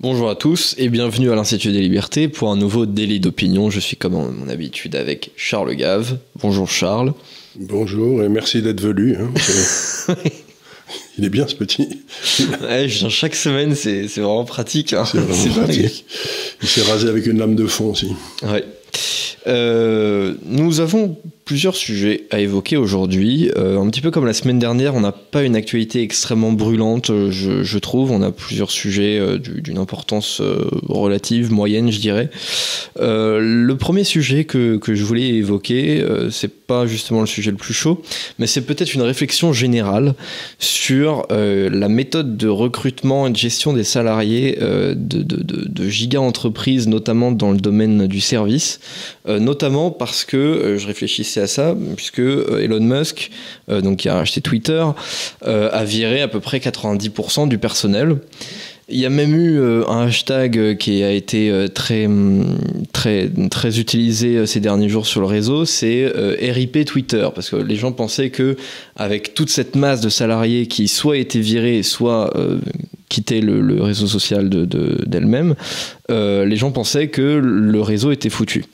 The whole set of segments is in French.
Bonjour à tous et bienvenue à l'Institut des Libertés pour un nouveau délit d'opinion. Je suis comme à mon habitude avec Charles Gave. Bonjour Charles. Bonjour et merci d'être venu. hein. Il est bien ce petit. Ouais, je viens chaque semaine, c'est c'est vraiment pratique. hein. C'est vraiment pratique. Il s'est rasé avec une lame de fond aussi. Ouais. Euh, nous avons plusieurs sujets à évoquer aujourd'hui. Euh, un petit peu comme la semaine dernière, on n'a pas une actualité extrêmement brûlante, euh, je, trouve. On a plusieurs sujets euh, du- d'une importance relative, moyenne, je dirais. Le premier sujet que, que je voulais évoquer, c'est pas justement le sujet le plus chaud, mais c'est peut-être une réflexion générale sur la méthode de recrutement et de gestion des salariés de, de, de, de giga-entreprises, notamment dans le domaine du service, notamment parce que je réfléchissais à ça, puisque euh, Elon Musk, euh, donc qui a acheté Twitter, euh, a viré à peu près 90% du personnel. Il y a même eu un hashtag qui a été très, hum, très, très utilisé ces derniers jours sur le réseau, c'est RIP Twitter, parce que les gens pensaient que avec toute cette masse de salariés qui soit étaient virés, soit quittaient le, réseau social de- de- d'elles-mêmes, euh, les gens pensaient que le réseau était foutu.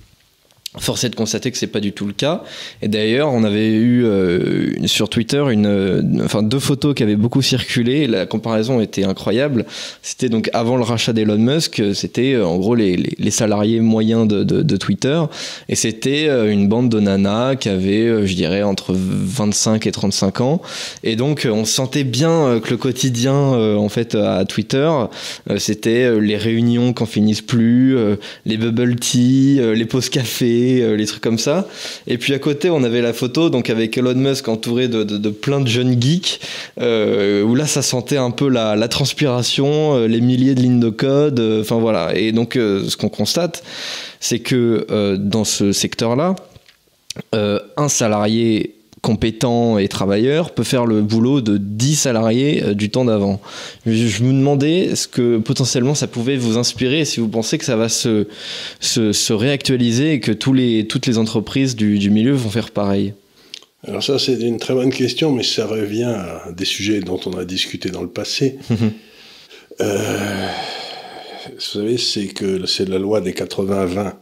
Force est de constater que c'est pas du tout le cas. Et d'ailleurs, on avait eu euh, sur Twitter une, euh, enfin deux photos qui avaient beaucoup circulé. La comparaison était incroyable. C'était donc avant le rachat d'Elon Musk. euh, C'était euh, en gros les, les- les salariés moyens de, de- de Twitter. Et c'était euh, une bande de nanas qui avait, euh, je dirais, entre 25 et 35 ans. Et donc, on sentait bien que le quotidien, en fait, à Twitter, c'était les réunions qui en finissent plus, les bubble tea, les pauses café, euh, les trucs comme ça. Et puis à côté, on avait la photo donc avec Elon Musk entouré de, plein de jeunes geeks, euh, où là, ça sentait un peu la, transpiration, euh, les milliers de lignes de code. Enfin voilà. Et donc, ce qu'on constate, c'est que dans ce secteur-là, un salarié compétent et travailleur peut faire le boulot de 10 salariés euh, du temps d'avant. Je, me demandais est-ce que potentiellement ça pouvait vous inspirer si vous pensez que ça va se, se, se réactualiser et que tous les, toutes les entreprises du, du milieu vont faire pareil. Alors ça, c'est une très bonne question, mais ça revient à des sujets dont on a discuté dans le passé. Euh, vous savez, c'est que c'est la loi des 80-20.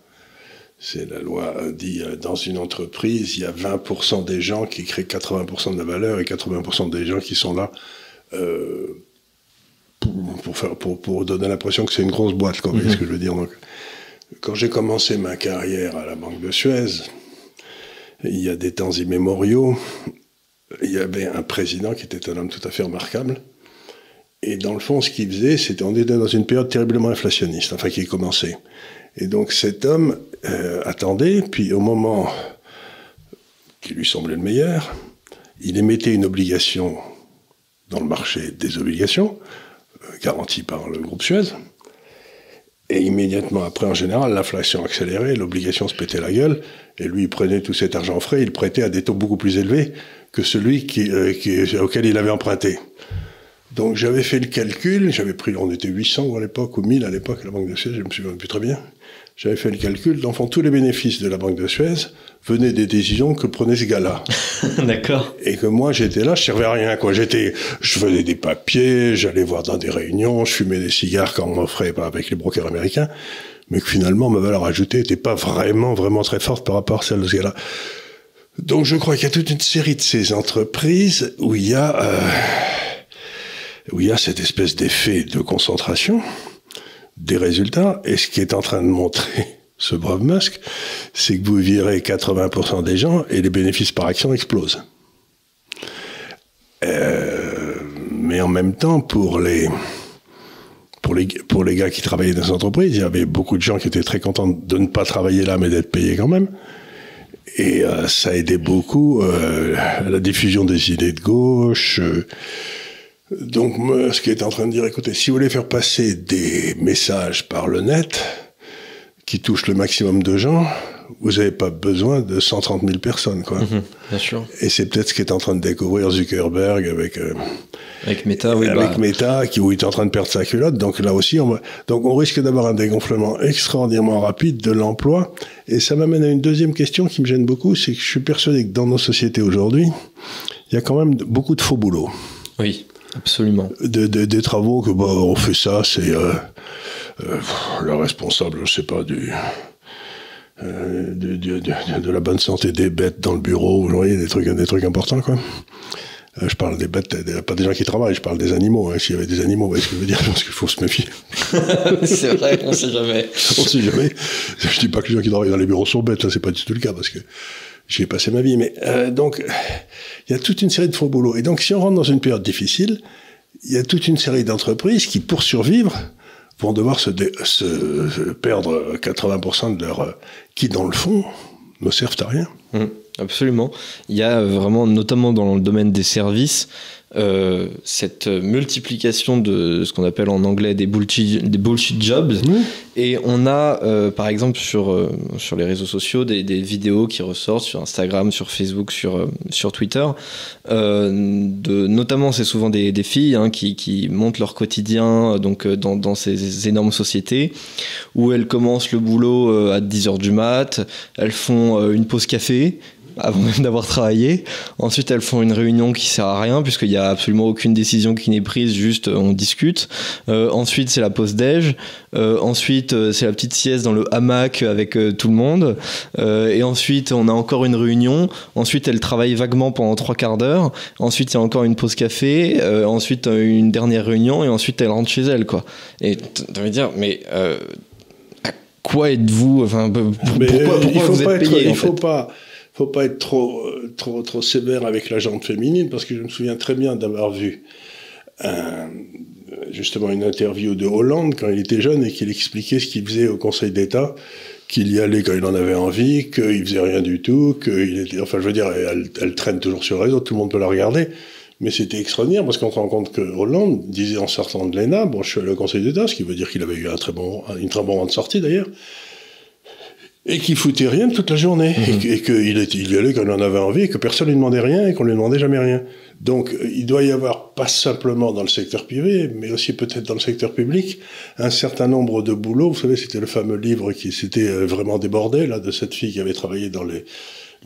C'est la loi euh, dit euh, dans une entreprise, il y a 20% des gens qui créent 80% de la valeur et 80% des gens qui sont là euh, pour, pour, faire, pour, pour donner l'impression que c'est une grosse boîte. Quoi, vous voyez ce que je veux dire Donc, Quand j'ai commencé ma carrière à la Banque de Suez, il y a des temps immémoriaux, il y avait un président qui était un homme tout à fait remarquable. Et dans le fond, ce qu'il faisait, c'était on était dans une période terriblement inflationniste, enfin qui commençait. Et donc cet homme euh, attendait, puis au moment qui lui semblait le meilleur, il émettait une obligation dans le marché des obligations, euh, garantie par le groupe Suez. Et immédiatement après, en général, l'inflation accélérait, l'obligation se pétait la gueule, et lui, il prenait tout cet argent frais, il prêtait à des taux beaucoup plus élevés que celui euh, auquel il avait emprunté. Donc j'avais fait le calcul, j'avais pris, on était 800 à l'époque, ou 1000 à l'époque à la Banque de Suez, je me souviens plus très bien. J'avais fait le calcul, dans le fond, tous les bénéfices de la Banque de Suez venaient des décisions que prenait ce gars-là. D'accord. Et que moi, j'étais là, je servais à rien, quoi. J'étais, je faisais des papiers, j'allais voir dans des réunions, je fumais des cigares quand on m'offrait avec les brokers américains. Mais que finalement, ma valeur ajoutée était pas vraiment, vraiment très forte par rapport à celle de ce gars-là. Donc, je crois qu'il y a toute une série de ces entreprises où il y a, euh, où il y a cette espèce d'effet de concentration des résultats. Et ce qui est en train de montrer ce brave Musk, c'est que vous virez 80% des gens et les bénéfices par action explosent. Euh, mais en même temps, pour les, pour les, pour les gars qui travaillaient dans ces entreprises, il y avait beaucoup de gens qui étaient très contents de ne pas travailler là, mais d'être payés quand même. Et euh, ça aidait beaucoup euh, à la diffusion des idées de gauche. Donc, moi, ce qui est en train de dire, écoutez, si vous voulez faire passer des messages par le net qui touchent le maximum de gens, vous n'avez pas besoin de 130 000 personnes, quoi. Mhm, bien sûr. Et c'est peut-être ce qu'est en train de découvrir Zuckerberg avec, euh, Avec Meta, oui. avec bah, Meta, qui, où il est en train de perdre sa culotte. Donc là aussi, on va, donc on risque d'avoir un dégonflement extraordinairement rapide de l'emploi. Et ça m'amène à une deuxième question qui me gêne beaucoup, c'est que je suis persuadé que dans nos sociétés aujourd'hui, il y a quand même beaucoup de faux boulots. Oui. Absolument. des travaux que, bah, on fait ça, c'est euh, euh, le responsable, je sais pas, du, euh, de, de, la bonne santé des bêtes dans le bureau, vous voyez, des trucs, des trucs importants, quoi. je parle des bêtes, pas des gens qui travaillent, je parle des animaux. Hein. S'il y avait des animaux, vous voyez ce que je veux dire Parce qu'il faut se méfier. c'est vrai, on sait jamais. on sait jamais. Je dis pas que les gens qui travaillent dans les bureaux sont bêtes, ça c'est pas du tout le cas, parce que j'ai passé ma vie. Mais donc, il y a toute une série de faux boulots. Et donc, si on rentre dans une période difficile, il y a toute une série d'entreprises qui, pour survivre, vont devoir se, perdre 80% de leur... qui, dans le fond, ne servent à rien. Mmh, absolument. Il y a vraiment, notamment dans le domaine des services, euh, cette multiplication de ce qu'on appelle en anglais des bullshit, des bullshit jobs. Et on a, euh, par exemple, sur, euh, sur les réseaux sociaux, des, des, vidéos qui ressortent sur Instagram, sur Facebook, sur, sur Twitter. de, notamment, c'est souvent des, des filles hein, qui, qui, montent leur quotidien donc, dans, dans, ces énormes sociétés où elles commencent le boulot à 10h du mat, elles font une pause café avant même d'avoir travaillé. Ensuite, elles font une réunion qui sert à rien puisqu'il n'y a absolument aucune décision qui n'est prise, juste euh, on discute. Euh, ensuite, c'est la pause déj. Euh, ensuite, c'est la petite sieste dans le hamac avec tout le monde. et ensuite, on a encore une réunion. Ensuite, elles travaillent vaguement pendant trois quarts d'heure. Ensuite, il y a encore une pause café. ensuite, une dernière réunion. Et ensuite, elles rentrent chez elles, quoi. Et tu vas dire, mais quoi êtes-vous Enfin, pourquoi, il faut vous êtes payé, Il faut pas faut pas être trop, trop, sévère avec la jante féminine, parce que je me souviens très bien d'avoir vu justement une interview de Hollande quand il était jeune et qu'il expliquait ce qu'il faisait au Conseil d'État, qu'il y allait quand il en avait envie, qu'il faisait rien du tout, qu'il enfin je veux dire, elle, traîne toujours sur le réseau, tout le monde peut la regarder. Mais c'était extraordinaire parce qu'on se rend compte que Hollande disait en sortant de l'ENA, bon, je suis allé au Conseil d'État, ce qui veut dire qu'il avait eu un très bon, une très bon moment de sortie d'ailleurs, et qui foutait rien toute la journée, et, qu'il il y allait quand en avait envie, et que personne ne lui demandait rien, et qu'on lui demandait jamais rien. Donc, il doit y avoir, pas simplement dans le secteur privé, mais aussi peut-être dans le secteur public, un certain nombre de boulots. Vous savez, c'était le fameux livre qui s'était euh, vraiment débordé, là, de cette fille qui avait travaillé dans les,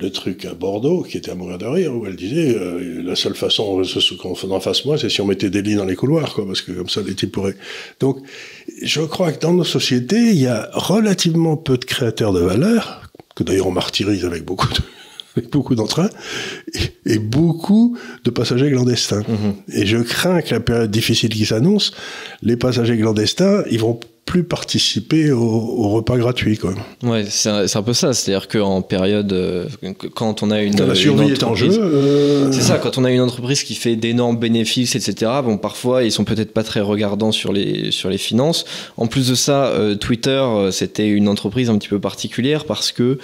le truc à Bordeaux, qui était à mourir de rire, où elle disait euh, la seule façon qu'on en fasse moi, c'est si on mettait des lits dans les couloirs, quoi, parce que comme ça les types pourraient. Donc, je crois que dans nos sociétés, il y a relativement peu de créateurs de valeur, que d'ailleurs on martyrise avec beaucoup de avec beaucoup d'entrain, et, et, beaucoup de passagers clandestins. Mm-hmm. Et je crains que la période difficile qui s'annonce, les passagers clandestins, ils vont plus participer au, repas gratuit. Quoi. Ouais, c'est un, peu ça. C'est-à-dire qu'en période, euh, quand on a une. la survie est en jeu. Euh, c'est ça, quand on a une entreprise qui fait d'énormes bénéfices, etc., bon, parfois, ils sont peut-être pas très regardants sur les, sur les finances. En plus de ça, euh, Twitter, c'était une entreprise un petit peu particulière parce que,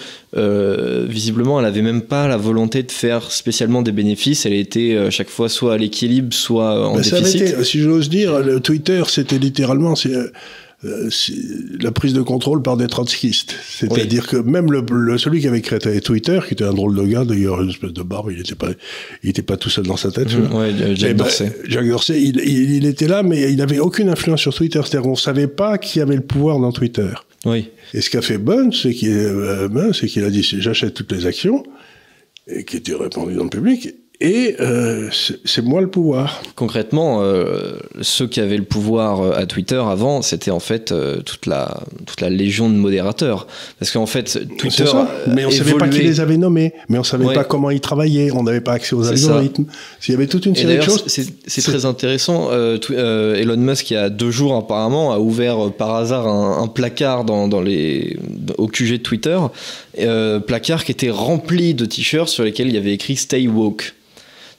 visiblement, elle avait même pas la volonté de faire spécialement des bénéfices. Elle était à chaque fois soit à l'équilibre, soit en déficit. si j'ose dire, le Twitter, c'était littéralement. Euh, la prise de contrôle par des trotskistes. C'est-à-dire que même le, celui qui avait créé Twitter, qui était un drôle de gars, d'ailleurs, une espèce de barbe, il n'était pas, il était pas tout seul dans sa tête. Mmh, ouais, Jack eh ben, Dorsey. Jack Dorsey, il, il, était là, mais il n'avait aucune influence sur Twitter. C'est-à-dire qu'on savait pas qui avait le pouvoir dans Twitter. Oui. Et ce qu'a fait Bunn, c'est qu'il euh, qu'il a dit j'achète toutes les actions, et qui étaient répandues dans le public, et euh, c'est moi le pouvoir. Concrètement, euh, ceux qui avaient le pouvoir euh, à Twitter avant, c'était en fait toute, la, toute la légion de modérateurs. Parce qu'en fait, Twitter. Ça. Mais on ne savait pas qui les avait nommés, mais on ne savait pas comment ils travaillaient, on n'avait pas accès aux algorithmes. Il y avait toute une série de choses. C'est très intéressant. Elon Musk, il y a deux jours apparemment, a ouvert par hasard un, placard dans, dans, les, au QG de Twitter. placard qui était rempli de t-shirts sur lesquels il y avait écrit Stay Woke.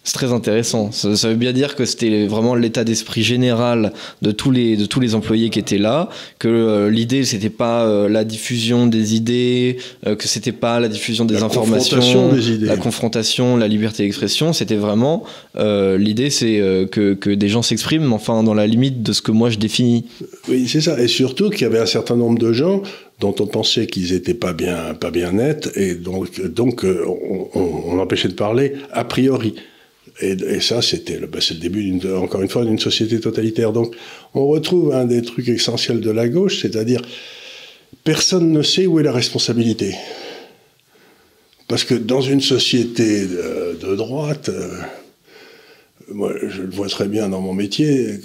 C'est très intéressant. Ça, veut bien dire que c'était vraiment l'état d'esprit général de tous les de tous les employés qui étaient là, que euh, l'idée c'était pas euh, la diffusion des idées, euh, que c'était pas la diffusion des informations, la confrontation, la liberté d'expression. C'était vraiment l'idée, c'est que, que des gens s'expriment, enfin dans la limite de ce que moi je définis. Oui, c'est ça. Et surtout qu'il y avait un certain nombre de gens dont on pensait qu'ils étaient pas bien pas bien nets et donc donc on, on empêchait de parler a priori. Et, ça, c'était le, ben, le début, encore une fois, d'une société totalitaire. Donc, on retrouve un des trucs essentiels de la gauche, c'est-à-dire, personne ne sait où est la responsabilité. Parce que dans une société de, droite, euh, moi, je le vois très bien dans mon métier.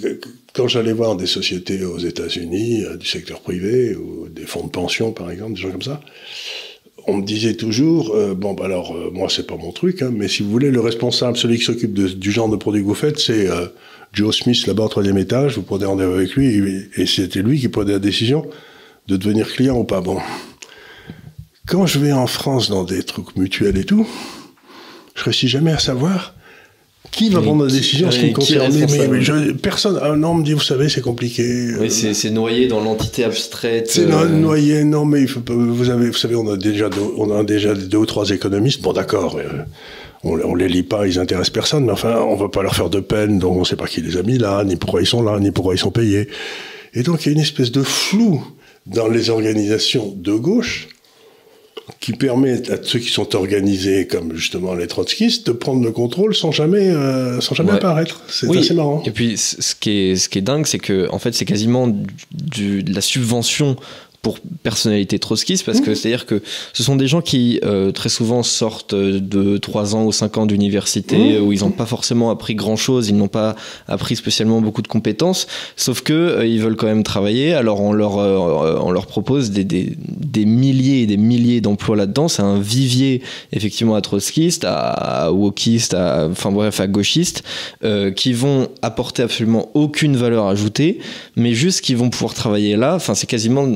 Quand j'allais voir des sociétés aux États-Unis, du secteur privé, ou des fonds de pension, par exemple, des gens comme ça, on me disait toujours, euh, bon, bah alors, euh, moi, c'est pas mon truc, hein, mais si vous voulez, le responsable, celui qui s'occupe du genre de produit que vous faites, c'est euh, Joe Smith, là-bas au troisième étage, vous prenez rendez-vous avec lui, et, et c'était lui qui prenait la décision de devenir client ou pas. Bon. Quand je vais en France dans des trucs mutuels et tout, je réussis jamais à savoir qui va prendre la décision en ce qui me concerne mais, Personne. Un homme me dit, vous savez, c'est compliqué. Oui, euh, c'est noyé dans l'entité abstraite. C'est euh... noyé, non, mais il faut pas, vous, avez, vous savez, on a déjà, deux, on a déjà deux ou trois économistes. Bon, d'accord. Euh, on, on, les lit pas, ils intéressent personne, mais enfin, on va pas leur faire de peine, donc on sait pas qui les a mis là, ni pourquoi ils sont là, ni pourquoi ils sont payés. Et donc, il y a une espèce de flou dans les organisations de gauche qui permet à ceux qui sont organisés, comme justement les trotskistes, de prendre le contrôle sans jamais, euh, sans jamais apparaître. C'est assez marrant. Et puis, ce qui est, ce qui est dingue, c'est que, en fait, c'est quasiment du, de la subvention pour personnalité trotskiste parce que mmh. c'est à dire que ce sont des gens qui euh, très souvent sortent de 3 ans ou 5 ans d'université mmh. où ils n'ont pas forcément appris grand chose ils n'ont pas appris spécialement beaucoup de compétences sauf que euh, ils veulent quand même travailler alors on leur euh, on leur propose des, des, des, milliers et des milliers d'emplois là-dedans c'est un vivier effectivement à trotskiste à, à wokiste à, enfin bref à gauchiste qui vont apporter absolument aucune valeur ajoutée mais juste qu'ils vont pouvoir travailler là enfin c'est quasiment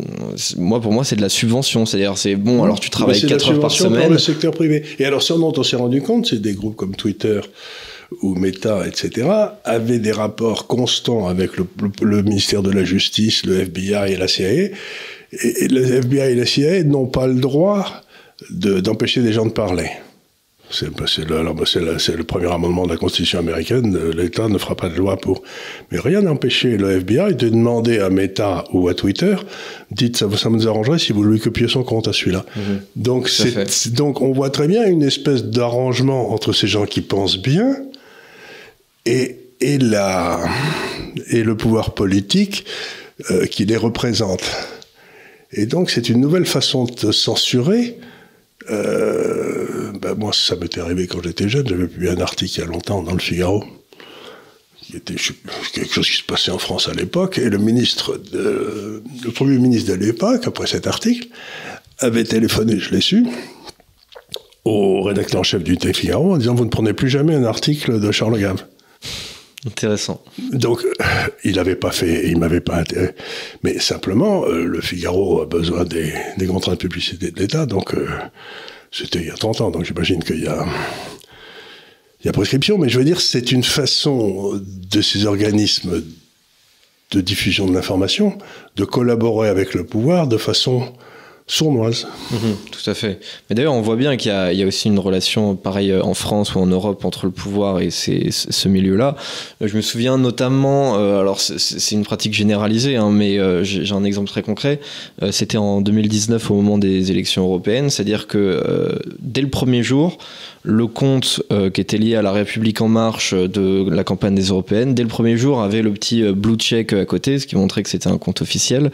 moi pour moi c'est de la subvention c'est-à-dire c'est bon alors tu travailles 4 heures par semaine pour le secteur privé et alors ce dont on s'est rendu compte c'est des groupes comme Twitter ou Meta, etc., avaient des rapports constants avec le, le, le, ministère de la Justice, le FBI et la CIA. Et, et le FBI et la CIA n'ont pas le droit d'empêcher des gens de parler. C'est le, premier amendement de la Constitution américaine. L'État ne fera pas de loi pour. Mais rien n'empêchait le FBI de demander à Meta ou à Twitter, dites ça, ça nous arrangerait si vous lui copiez son compte à celui-là. Mmh. Donc, donc on voit très bien une espèce d'arrangement entre ces gens qui pensent bien et, et, la, et le pouvoir politique euh, qui les représente. Et donc c'est une nouvelle façon de censurer euh, ben moi, ça m'était arrivé quand j'étais jeune. J'avais publié un article il y a longtemps dans le Figaro, qui était quelque chose qui se passait en France à l'époque. Et le ministre, le premier ministre de l'époque, après cet article, avait téléphoné, je l'ai su, au rédacteur en chef du Figaro en disant Vous ne prenez plus jamais un article de Charles Gave. Intéressant. Donc, euh, il n'avait pas fait, il m'avait pas intéressé. Mais simplement, euh, le Figaro a besoin des, des contraintes de publicité de l'État, donc euh, c'était il y a 30 ans, donc j'imagine qu'il y a prescription. Mais je veux dire, c'est une façon de ces organismes de diffusion de l'information de collaborer avec le pouvoir de façon sournoise. Mmh, tout à fait. Mais d'ailleurs, on voit bien qu'il y, a aussi une relation pareille en France ou en Europe entre le pouvoir et ce milieu-là. Euh, je me souviens notamment, euh, alors c'est une pratique généralisée, hein, mais euh, j'ai un exemple très concret. Euh, C'était en 2019 au moment des élections européennes, c'est-à-dire que euh, dès le premier jour, le compte euh, qui était lié à la République en marche de la campagne des européennes, dès le premier jour, avait le petit blue check à côté, ce qui montrait que c'était un compte officiel,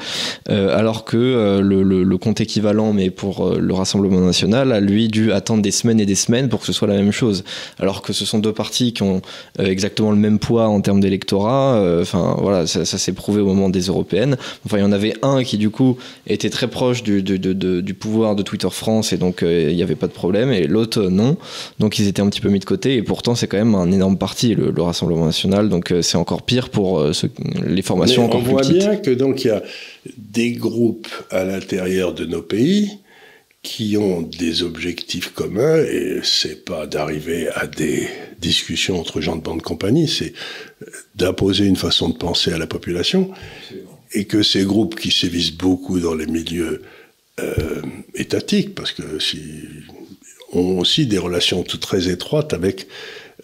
alors que le, le, le compte équivalent, mais pour euh, le Rassemblement national, a lui dû attendre des semaines et des semaines pour que ce soit la même chose. Alors que ce sont deux partis qui ont euh, exactement le même poids en termes d'électorat. Euh, enfin, voilà, ça, ça s'est prouvé au moment des européennes. Enfin, il y en avait un qui, du coup, était très proche du, du, du, du pouvoir de Twitter France et donc il n'y avait pas de problème, et l'autre, non. Donc ils étaient un petit peu mis de côté, et pourtant, c'est quand même un énorme parti, le, le Rassemblement national. Donc c'est encore pire pour ceux, les formations Mais encore on voit plus petites. bien que donc il y a des groupes à l'intérieur de nos pays qui ont des objectifs communs et c'est pas d'arriver à des discussions entre gens de bande compagnie, c'est d'imposer une façon de penser à la population et que ces groupes qui sévissent beaucoup dans les milieux euh, étatiques, parce que si ont aussi des relations toutes très étroites avec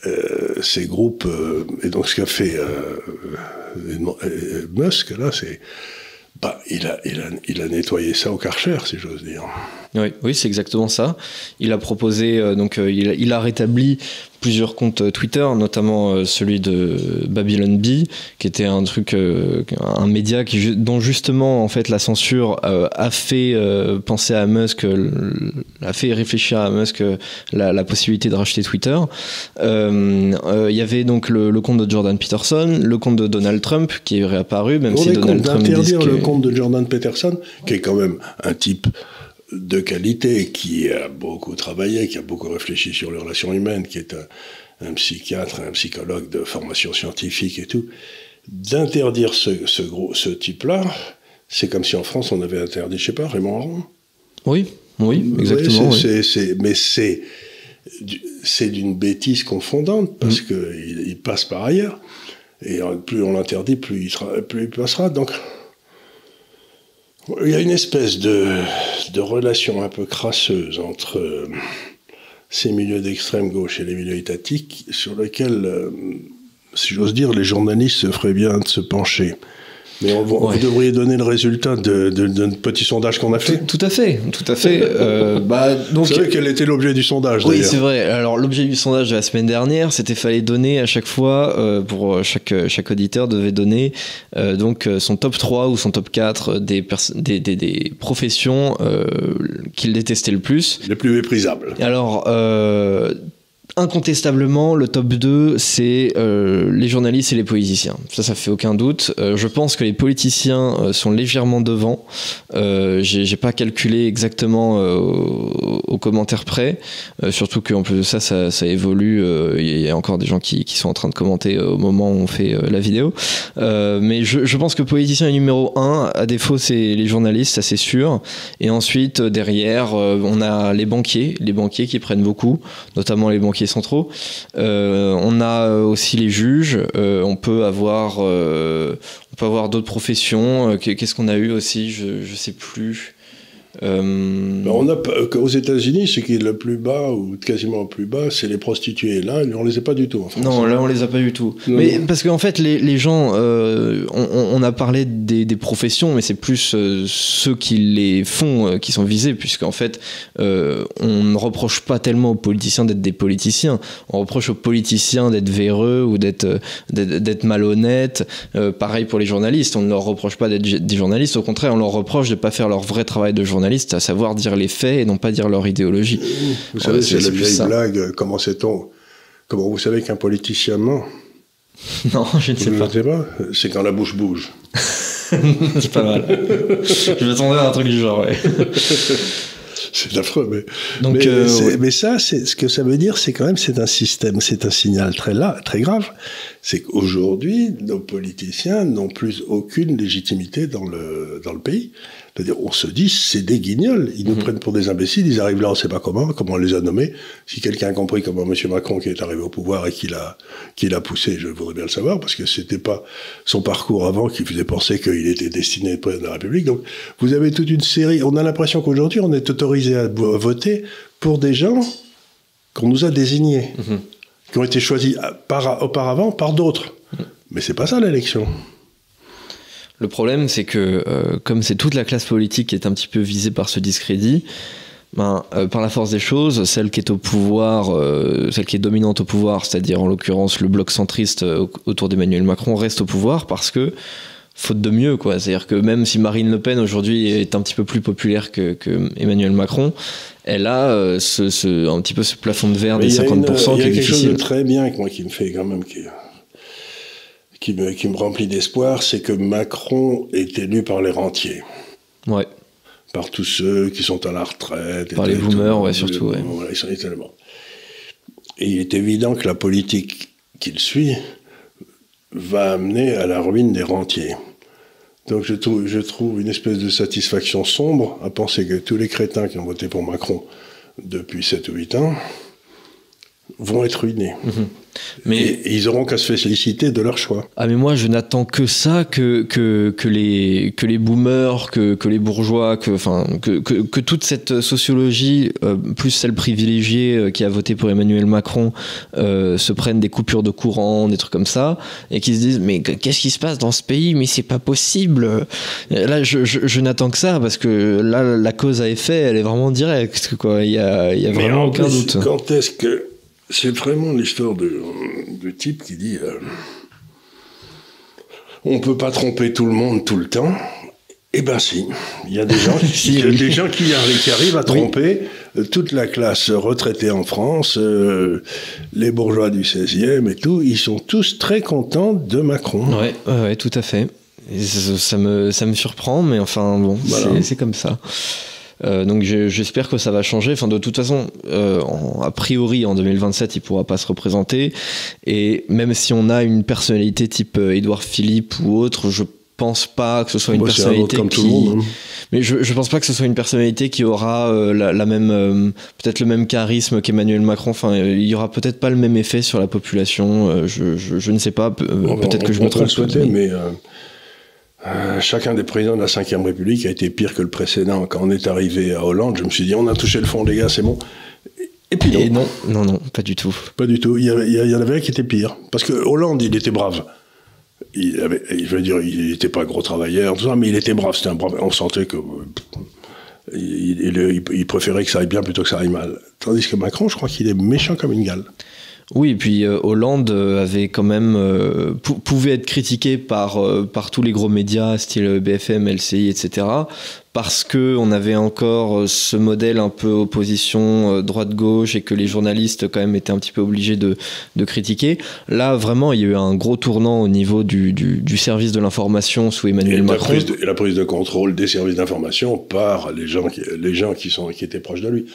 euh, ces groupes euh, et donc ce qu'a fait euh, Musk là c'est bah, il, a, il, a, il a nettoyé ça au Karcher, si j'ose dire. Oui, oui c'est exactement ça. Il a proposé, euh, donc euh, il, il, a rétabli plusieurs comptes euh, Twitter, notamment celui de Babylon B, qui était un truc, un média qui, dont justement en fait la censure a fait penser à Musk, a fait réfléchir à Musk la, la possibilité de racheter Twitter. Il y avait donc le, compte de Jordan Peterson, le compte de Donald Trump qui est réapparu, même si Donald Trump le compte de Jordan Peterson, qui est quand même un type de qualité, qui a beaucoup travaillé, qui a beaucoup réfléchi sur les relations humaines, qui est un, psychiatre, un psychologue de formation scientifique et tout, d'interdire ce, ce, gros, ce type-là, c'est comme si en France on avait interdit, je sais pas, Raymond Aron? Oui, oui, exactement. mais c'est c'est d'une bêtise confondante parce mm. qu'il il passe par ailleurs et plus on l'interdit, plus il, plus il passera. Donc il y a une espèce de, relation un peu crasseuse entre euh, ces milieux d'extrême gauche et les milieux étatiques sur lesquels, euh, si j'ose dire, les journalistes se feraient bien de se pencher. Mais on, vous devriez donner le résultat d'un de, petit sondage qu'on a fait. Tout, à fait, tout à fait. euh, bah, donc, savez quel était l'objet du sondage Oui, c'est vrai. Alors l'objet du sondage de la semaine dernière, c'était fallait donner à chaque fois, euh, pour chaque, chaque auditeur devait donner euh, donc son top 3 ou son top 4 des, des, des, des, professions euh, qu'il détestait le plus. Les plus méprisables. Alors Incontestablement, le top 2, c'est euh, les journalistes et les politiciens. Ça, ça fait aucun doute. Euh, je pense que les politiciens euh, sont légèrement devant. J'ai pas calculé exactement aux commentaires près. surtout qu'en plus de ça, ça, ça évolue. Il y a encore des gens qui, qui, sont en train de commenter au moment où on fait la vidéo. mais je, je, pense que politicien est numéro 1. À défaut, c'est les journalistes, ça c'est sûr. Et ensuite, derrière, on a les banquiers. Les banquiers qui prennent beaucoup, notamment les banquiers centraux. Euh, on a aussi les juges. Euh, on peut avoir, euh, on peut avoir d'autres professions. Qu'est-ce qu'on a eu aussi? Je ne sais plus. Euh, ben, on a aux États-Unis, ce qui est le plus bas ou quasiment le plus bas, c'est les prostituées. Là, on les a pas du tout. En France. Non, là, on les a pas du tout. mais parce qu'en fait, les, les gens, euh, on, on, a parlé des, des professions, mais c'est plus euh, ceux qui les font qui sont visés, puisqu'en fait, on ne reproche pas tellement aux politiciens d'être des politiciens. On reproche aux politiciens d'être véreux ou d'être d'être malhonnêtes. pareil pour les journalistes, on ne leur reproche pas d'être des journalistes. Au contraire, on leur reproche de pas faire leur vrai travail de journaliste à savoir dire les faits et non pas dire leur idéologie. Vous savez, c'est la vieille blague, euh, comment sait-on Comment vous savez qu'un politicien ment Non, je ne sais pas. pas? C'est quand la bouche bouge. c'est pas mal. je m'attendais à un truc du genre, ouais. c'est affreux, mais, Donc, mais, euh, mais ça, c'est ce que ça veut dire, c'est quand même c'est un système, c'est un signal très là, très grave. C'est qu'aujourd'hui, nos politiciens n'ont plus aucune légitimité dans le dans le pays. C'est-à-dire, on se dit, c'est des guignols. Ils nous mhm. prennent pour des imbéciles. Ils arrivent là, on sait pas comment, comment on les a nommés. Si quelqu'un a compris comment M. Macron qui est arrivé au pouvoir et qui l'a, qui l'a poussé, je voudrais bien le savoir, parce que c'était pas son parcours avant qui faisait penser qu'il était destiné à être président de la République. Donc, vous avez toute une série. On a l'impression qu'aujourd'hui, on est autorisé à voter pour des gens qu'on nous a désignés, mhm. qui ont été choisis par, auparavant par d'autres. Mhm. Mais c'est pas ça l'élection. Le problème, c'est que euh, comme c'est toute la classe politique qui est un petit peu visée par ce discrédit, ben, euh, par la force des choses, celle qui est au pouvoir, euh, celle qui est dominante au pouvoir, c'est-à-dire en l'occurrence le bloc centriste autour d'Emmanuel Macron, reste au pouvoir parce que faute de mieux, quoi. C'est-à-dire que même si Marine Le Pen aujourd'hui est un petit peu plus populaire que, Emmanuel Macron, elle a ce, un petit peu ce plafond de verre des 50% Il y a, quelque chose de très bien moi, qui me fait quand même qui me, qui me remplit d'espoir, c'est que Macron est élu par les rentiers. Ouais. Par tous ceux qui sont à la retraite. Par les boomers, ouais, surtout. Ouais. Voilà, ils sont tellement. Et il est évident que la politique qu'il suit va amener à la ruine des rentiers. Donc je trouve, je trouve une espèce de satisfaction sombre à penser que tous les crétins qui ont voté pour Macron depuis 7 ou 8 ans vont être ruinés. Mhm. Mais et, ils auront qu'à se féliciter de leur choix. Ah mais moi je n'attends que ça, que, que, que, les, que les boomers, que, que les bourgeois, que, enfin, que, que, que toute cette sociologie, euh, plus celle privilégiée euh, qui a voté pour Emmanuel Macron, euh, se prennent des coupures de courant, des trucs comme ça, et qui se disent mais qu'est-ce qui se passe dans ce pays? Mais c'est pas possible. Là je, je, je n'attends que ça parce que là la cause à effet elle est vraiment directe quoi. Il y a, il y a vraiment aucun doute. Quand est-ce que c'est vraiment l'histoire de, de, type qui dit euh, on peut pas tromper tout le monde tout le temps. Eh ben si, il y a des gens, a des gens qui, arrivent, qui arrivent à tromper euh, toute la classe retraitée en France, euh, les bourgeois du 16e et tout, ils sont tous très contents de Macron. Ouais, ouais, tout à fait. Ça, ça, me, ça me surprend, mais enfin bon, voilà. c'est comme ça. Euh, donc j'espère que ça va changer. Enfin, de toute façon, euh, en, a priori, en 2027, il pourra pas se représenter. Et même si on a une personnalité type euh, Philippe ou autre, je pense pas que ce soit une Moi, personnalité comme qui. Tout le monde, hein. Mais je, je pense pas que ce soit une personnalité qui aura euh, la, la, même, euh, peut-être le même charisme qu'Emmanuel Macron. Enfin, il y aura peut-être pas le même effet sur la population. Euh, je, je, je, ne sais pas. peut-être que je me trompe. Souhaiter, mais, mais euh, chacun des présidents de la Ve République a été pire que le précédent. Quand on est arrivé à Hollande, je me suis dit, on a touché le fond, les gars, c'est bon. Et puis non. Et non, non, non, pas du tout. Pas du tout. Il y, avait, il y en avait un qui était pire. Parce que Hollande, il était brave. Il avait, je veux dire, il n'était pas gros travailleur, tout ça, mais il était brave. C'était un brave. On sentait que. Il, il, il, préférait que ça aille bien plutôt que ça aille mal. Tandis que Macron, je crois qu'il est méchant comme une gale. Oui, et puis euh, Hollande avait quand même euh, pouvait être critiqué par euh, par tous les gros médias, style BFM, LCI, etc. Parce que on avait encore ce modèle un peu opposition droite-gauche et que les journalistes quand même étaient un petit peu obligés de, de critiquer. Là, vraiment, il y a eu un gros tournant au niveau du, du, du service de l'information sous Emmanuel et Macron. La prise de, et la prise de contrôle des services d'information par les gens qui, les gens qui sont qui étaient proches de lui.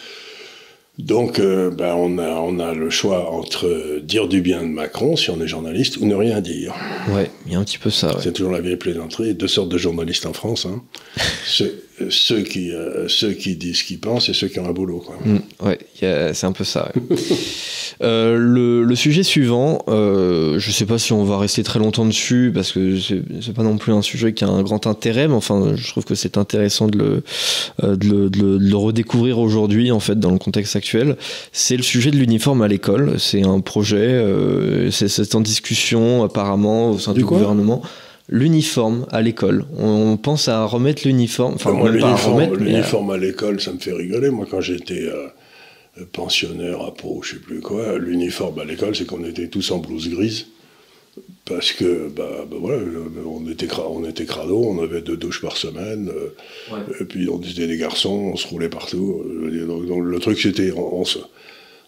Donc, euh, ben, on, a, on a le choix entre dire du bien de Macron, si on est journaliste, ou ne rien dire. Ouais, il y a un petit peu ça. Ouais. C'est toujours la vieille plaisanterie. Deux sortes de journalistes en France. Hein. ceux, ceux, qui, euh, ceux qui disent ce qu'ils pensent et ceux qui ont un boulot. Quoi. Mmh, ouais, c'est un peu ça. Ouais. euh, le, le, sujet suivant, euh, je sais pas si on va rester très longtemps dessus, parce que c'est pas non plus un sujet qui a un grand intérêt, mais enfin, je trouve que c'est intéressant de le, euh, de le, de le, de le redécouvrir aujourd'hui, en fait, dans le contexte actuel. C'est le sujet de l'uniforme à l'école. C'est un projet, euh, c'est en discussion apparemment au sein du, du gouvernement l'uniforme à l'école. On pense à remettre l'uniforme. Enfin, moi, l'uniforme à, à l'école, ça me fait rigoler. Moi, quand j'étais euh, pensionnaire à Pau, je sais plus quoi, l'uniforme à l'école, c'est qu'on était tous en blouse grise. Parce que, bah, bah voilà, on était, on était crado, on avait deux douches par semaine, euh, ouais. et puis on était des garçons, on se roulait partout. Donc, donc le truc, c'était, on, on,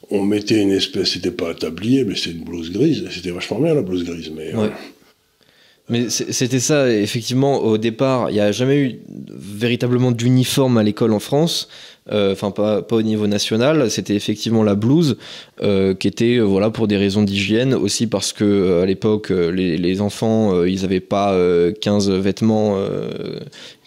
on, mettait une espèce, c'était pas un tablier, mais c'était une blouse grise, c'était vachement bien la blouse grise, mais. Ouais. Mais c'était ça, effectivement, au départ, il n'y a jamais eu véritablement d'uniforme à l'école en France, enfin euh, pas, pas, au niveau national, c'était effectivement la blouse, euh, qui était euh, voilà, pour des raisons d'hygiène, aussi parce que à l'époque, les, les, enfants, ils n'avaient pas 15 vêtements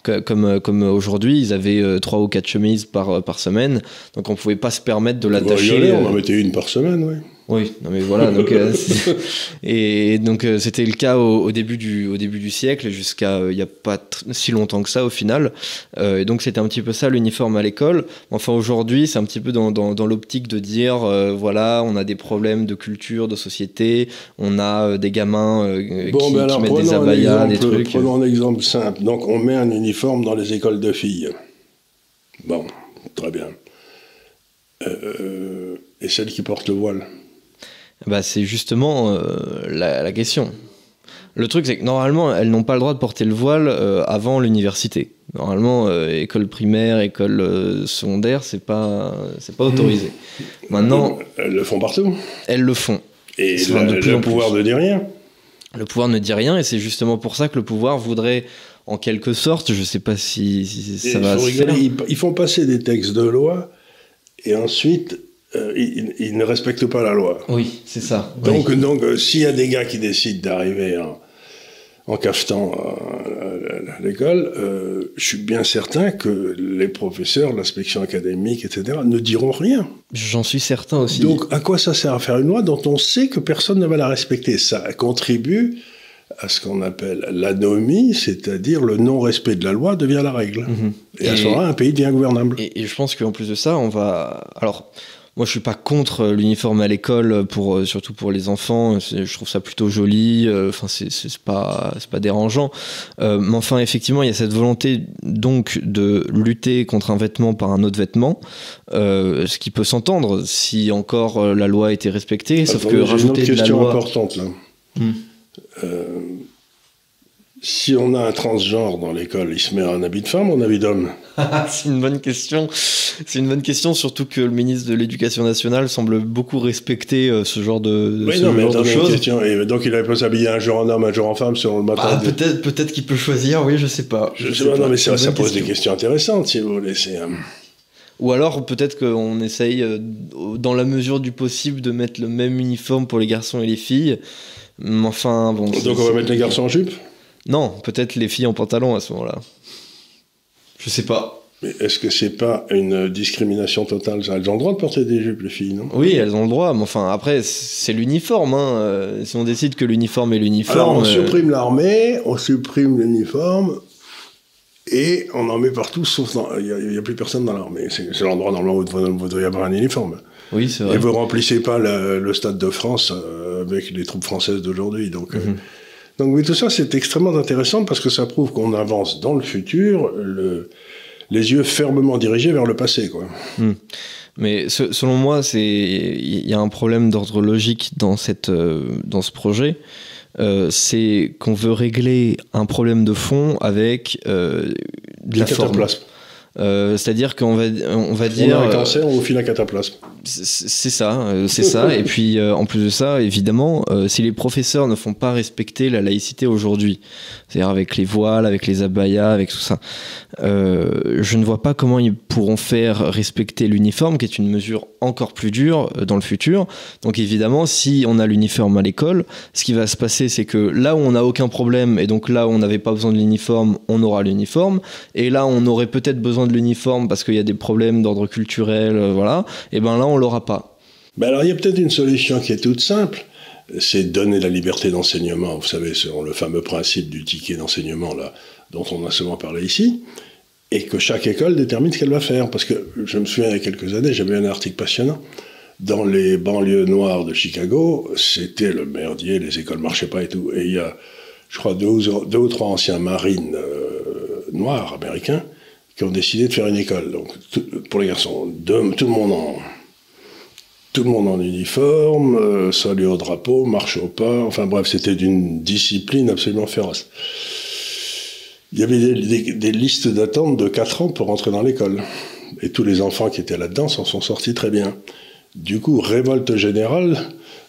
comme, comme aujourd'hui, ils avaient trois ou quatre chemises par, par semaine, donc on pouvait pas se permettre de l'attacher. On en mettait une par semaine, oui. Oui, non mais voilà. Donc, euh, et donc euh, c'était le cas au, au, début du au début du siècle jusqu'à il euh, n'y a pas si longtemps que ça au final. Euh, et donc c'était un petit peu ça l'uniforme à l'école. Enfin aujourd'hui c'est un petit peu dans, dans, dans l'optique de dire voilà on a des problèmes de culture, de société, on a des gamins bon, qui, ben alors, qui mettent des abayas, exemple, des trucs. Prenons un exemple simple. Donc on met un uniforme dans les écoles de filles. Bon, très bien. et celles qui portent le voile bah, c'est justement euh, la, la, question. Le truc, c'est que normalement, elles n'ont pas le droit de porter le voile euh, avant l'université. Normalement, euh, école primaire, école secondaire, c'est pas, c'est pas autorisé. Mmh. Maintenant, elles le font partout. Elles le font. Et la, de le pouvoir ne dit rien. Le pouvoir ne dit rien, et c'est justement pour ça que le pouvoir voudrait, en quelque sorte, je sais pas si, si ça et va. Ils, ils font passer des textes de loi, et ensuite euh, ils, ils, ne respectent pas la loi. Oui, c'est ça. Donc, oui. donc euh, s'il y a des gars qui décident d'arriver en, en cafetant à l'école, euh, je suis bien certain que les professeurs, l'inspection académique, etc., ne diront rien. J'en suis certain aussi. Donc, à quoi ça sert à faire une loi dont on sait que personne ne va la respecter? Ça contribue à ce qu'on appelle l'anomie, c'est-à-dire le non-respect de la loi devient la règle. Mhm. Et, à ce moment-là, un pays devient gouvernable. Et, et je pense qu'en plus de ça, on va... Alors, moi, je suis pas contre l'uniforme à l'école, pour euh, surtout pour les enfants. Je trouve ça plutôt joli. Euh, enfin, c'est pas c'est pas dérangeant. Euh, mais enfin, effectivement, il y a cette volonté donc de lutter contre un vêtement par un autre vêtement, ce qui peut s'entendre si encore la loi était respectée. sauf que rajouter une question importante là. Hmm si on a un transgenre dans l'école, il se met un habit de femme ou un habit d'homme? C'est une bonne question. C'est une bonne question, surtout que le ministre de l'Éducation nationale semble beaucoup respecter euh, ce genre de, oui, non, mais choses. Question. Et donc il peut s'habiller un jour en homme, un jour en femme selon le matin. Ah, peut-être, peut-être qu'il peut choisir. Oui, je sais pas. Je, sais pas, Non, mais ça, pose des questions intéressantes, si vous voulez. Euh, ou alors peut-être qu'on essaye, euh, dans la mesure du possible, de mettre le même uniforme pour les garçons et les filles. Enfin, bon. Donc on va mettre les garçons en jupe? Non, peut-être les filles en pantalon à ce moment-là. Je sais pas. Mais est-ce que c'est pas une discrimination totale? Elles ont le droit de porter des jupes, les filles, non? Oui, elles ont le droit, mais enfin, après, c'est l'uniforme. Hein. Euh, si on décide que l'uniforme est l'uniforme. Alors, on euh, supprime l'armée, on supprime l'uniforme, et on en met partout, sauf il n'y a, plus personne dans l'armée. C'est l'endroit normalement où vous devriez avoir un uniforme. Oui, c'est vrai. Et vous remplissez pas le, Stade de France euh, avec les troupes françaises d'aujourd'hui. Donc. Mhm. Donc oui, tout ça, c'est extrêmement intéressant parce que ça prouve qu'on avance dans le futur, le, les yeux fermement dirigés vers le passé. Quoi. Hmm. Mais selon moi, il y a un problème d'ordre logique dans, cette, euh, dans ce projet. Euh, c'est qu'on veut régler un problème de fond avec euh, de la forme. Euh, c'est-à-dire qu'on va, on va dire. On a un cancer, on vous file un cataplasme. C'est ça, euh, c'est ça. Et puis, euh, en plus de ça, évidemment, si les professeurs ne font pas respecter la laïcité aujourd'hui, c'est-à-dire avec les voiles, avec les abayas, avec tout ça, je ne vois pas comment ils pourront faire respecter l'uniforme, qui est une mesure encore plus dure dans le futur. Donc, évidemment, si on a l'uniforme à l'école, ce qui va se passer, c'est que là où on n'a aucun problème, et donc là où on n'avait pas besoin de l'uniforme, on aura l'uniforme. Et là, on aurait peut-être besoin de l'uniforme parce qu'il y a des problèmes d'ordre culturel, euh, voilà, et ben là on l'aura pas. Ben alors il y a peut-être une solution qui est toute simple, c'est donner la liberté d'enseignement. Vous savez, selon le fameux principe du ticket d'enseignement là, dont on a souvent parlé ici, et que chaque école détermine ce qu'elle va faire. Parce que je me souviens il y a quelques années, j'avais un article passionnant. Dans les banlieues noires de Chicago, c'était le merdier, les écoles marchaient pas et tout. Et il y a, je crois, deux ou, deux ou trois anciens marines euh, noirs américains qui ont décidé de faire une école. Donc, pour les garçons, tout le monde en, tout le monde en uniforme, euh, salut au drapeau, marche au pas. Enfin bref, c'était d'une discipline absolument féroce. Il y avait des, listes d'attente de 4 ans pour rentrer dans l'école. Et tous les enfants qui étaient là-dedans s'en sont sortis très bien. Du coup, révolte générale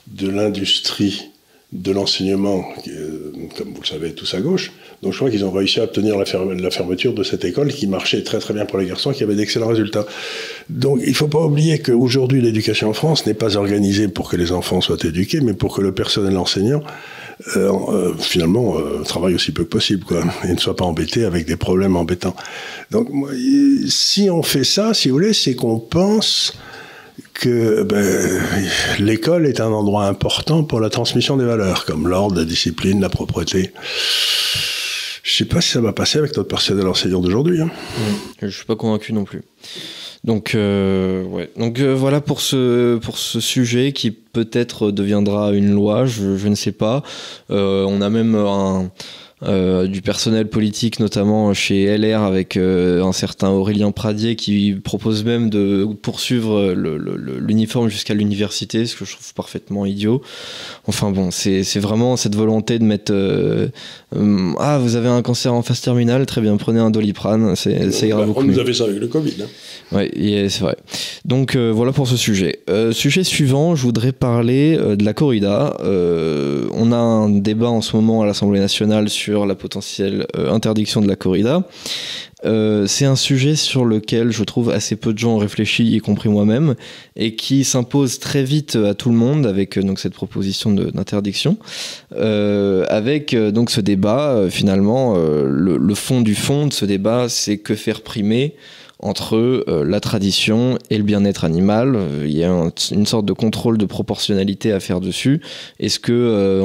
de l'industrie de l'enseignement, euh, comme vous le savez, tous à gauche. Donc je crois qu'ils ont réussi à obtenir la, fermeture de cette école qui marchait très très bien pour les garçons, qui avait d'excellents résultats. Donc il ne faut pas oublier qu'aujourd'hui l'éducation en France n'est pas organisée pour que les enfants soient éduqués, mais pour que le personnel enseignant euh, euh, finalement travaille aussi peu que possible quoi, et ne soit pas embêté avec des problèmes embêtants. Donc si on fait ça, si vous voulez, c'est qu'on pense que ben, l'école est un endroit important pour la transmission des valeurs, comme l'ordre, la discipline, la propreté. Je sais pas si ça va passer avec notre personnel enseignant d'aujourd'hui. Hein. Je suis pas convaincu non plus. Donc, euh, ouais. Donc euh, voilà pour ce, pour ce sujet qui peut-être deviendra une loi, je, je ne sais pas. Euh, on a même un euh, du personnel politique, notamment chez LR, avec euh, un certain Aurélien Pradier qui propose même de poursuivre l'uniforme jusqu'à l'université, ce que je trouve parfaitement idiot. Enfin bon, c'est vraiment cette volonté de mettre euh, Ah, vous avez un cancer en phase terminale, très bien, prenez un doliprane, c'est grave bah. On nous avait ça avec le Covid. Hein. Oui, c'est vrai. Donc voilà pour ce sujet. sujet suivant, je voudrais parler de la corrida. on a un débat en ce moment à l'Assemblée nationale sur la potentielle interdiction de la corrida. c'est un sujet sur lequel je trouve assez peu de gens ont réfléchi, y compris moi-même, et qui s'impose très vite à tout le monde avec donc cette proposition d'interdiction, avec donc ce débat. finalement, le, le, fond du fond de ce débat, c'est que faire primer entre euh, la tradition et le bien-être animal. Euh, il y a une sorte de contrôle de proportionnalité à faire dessus. Est-ce que euh,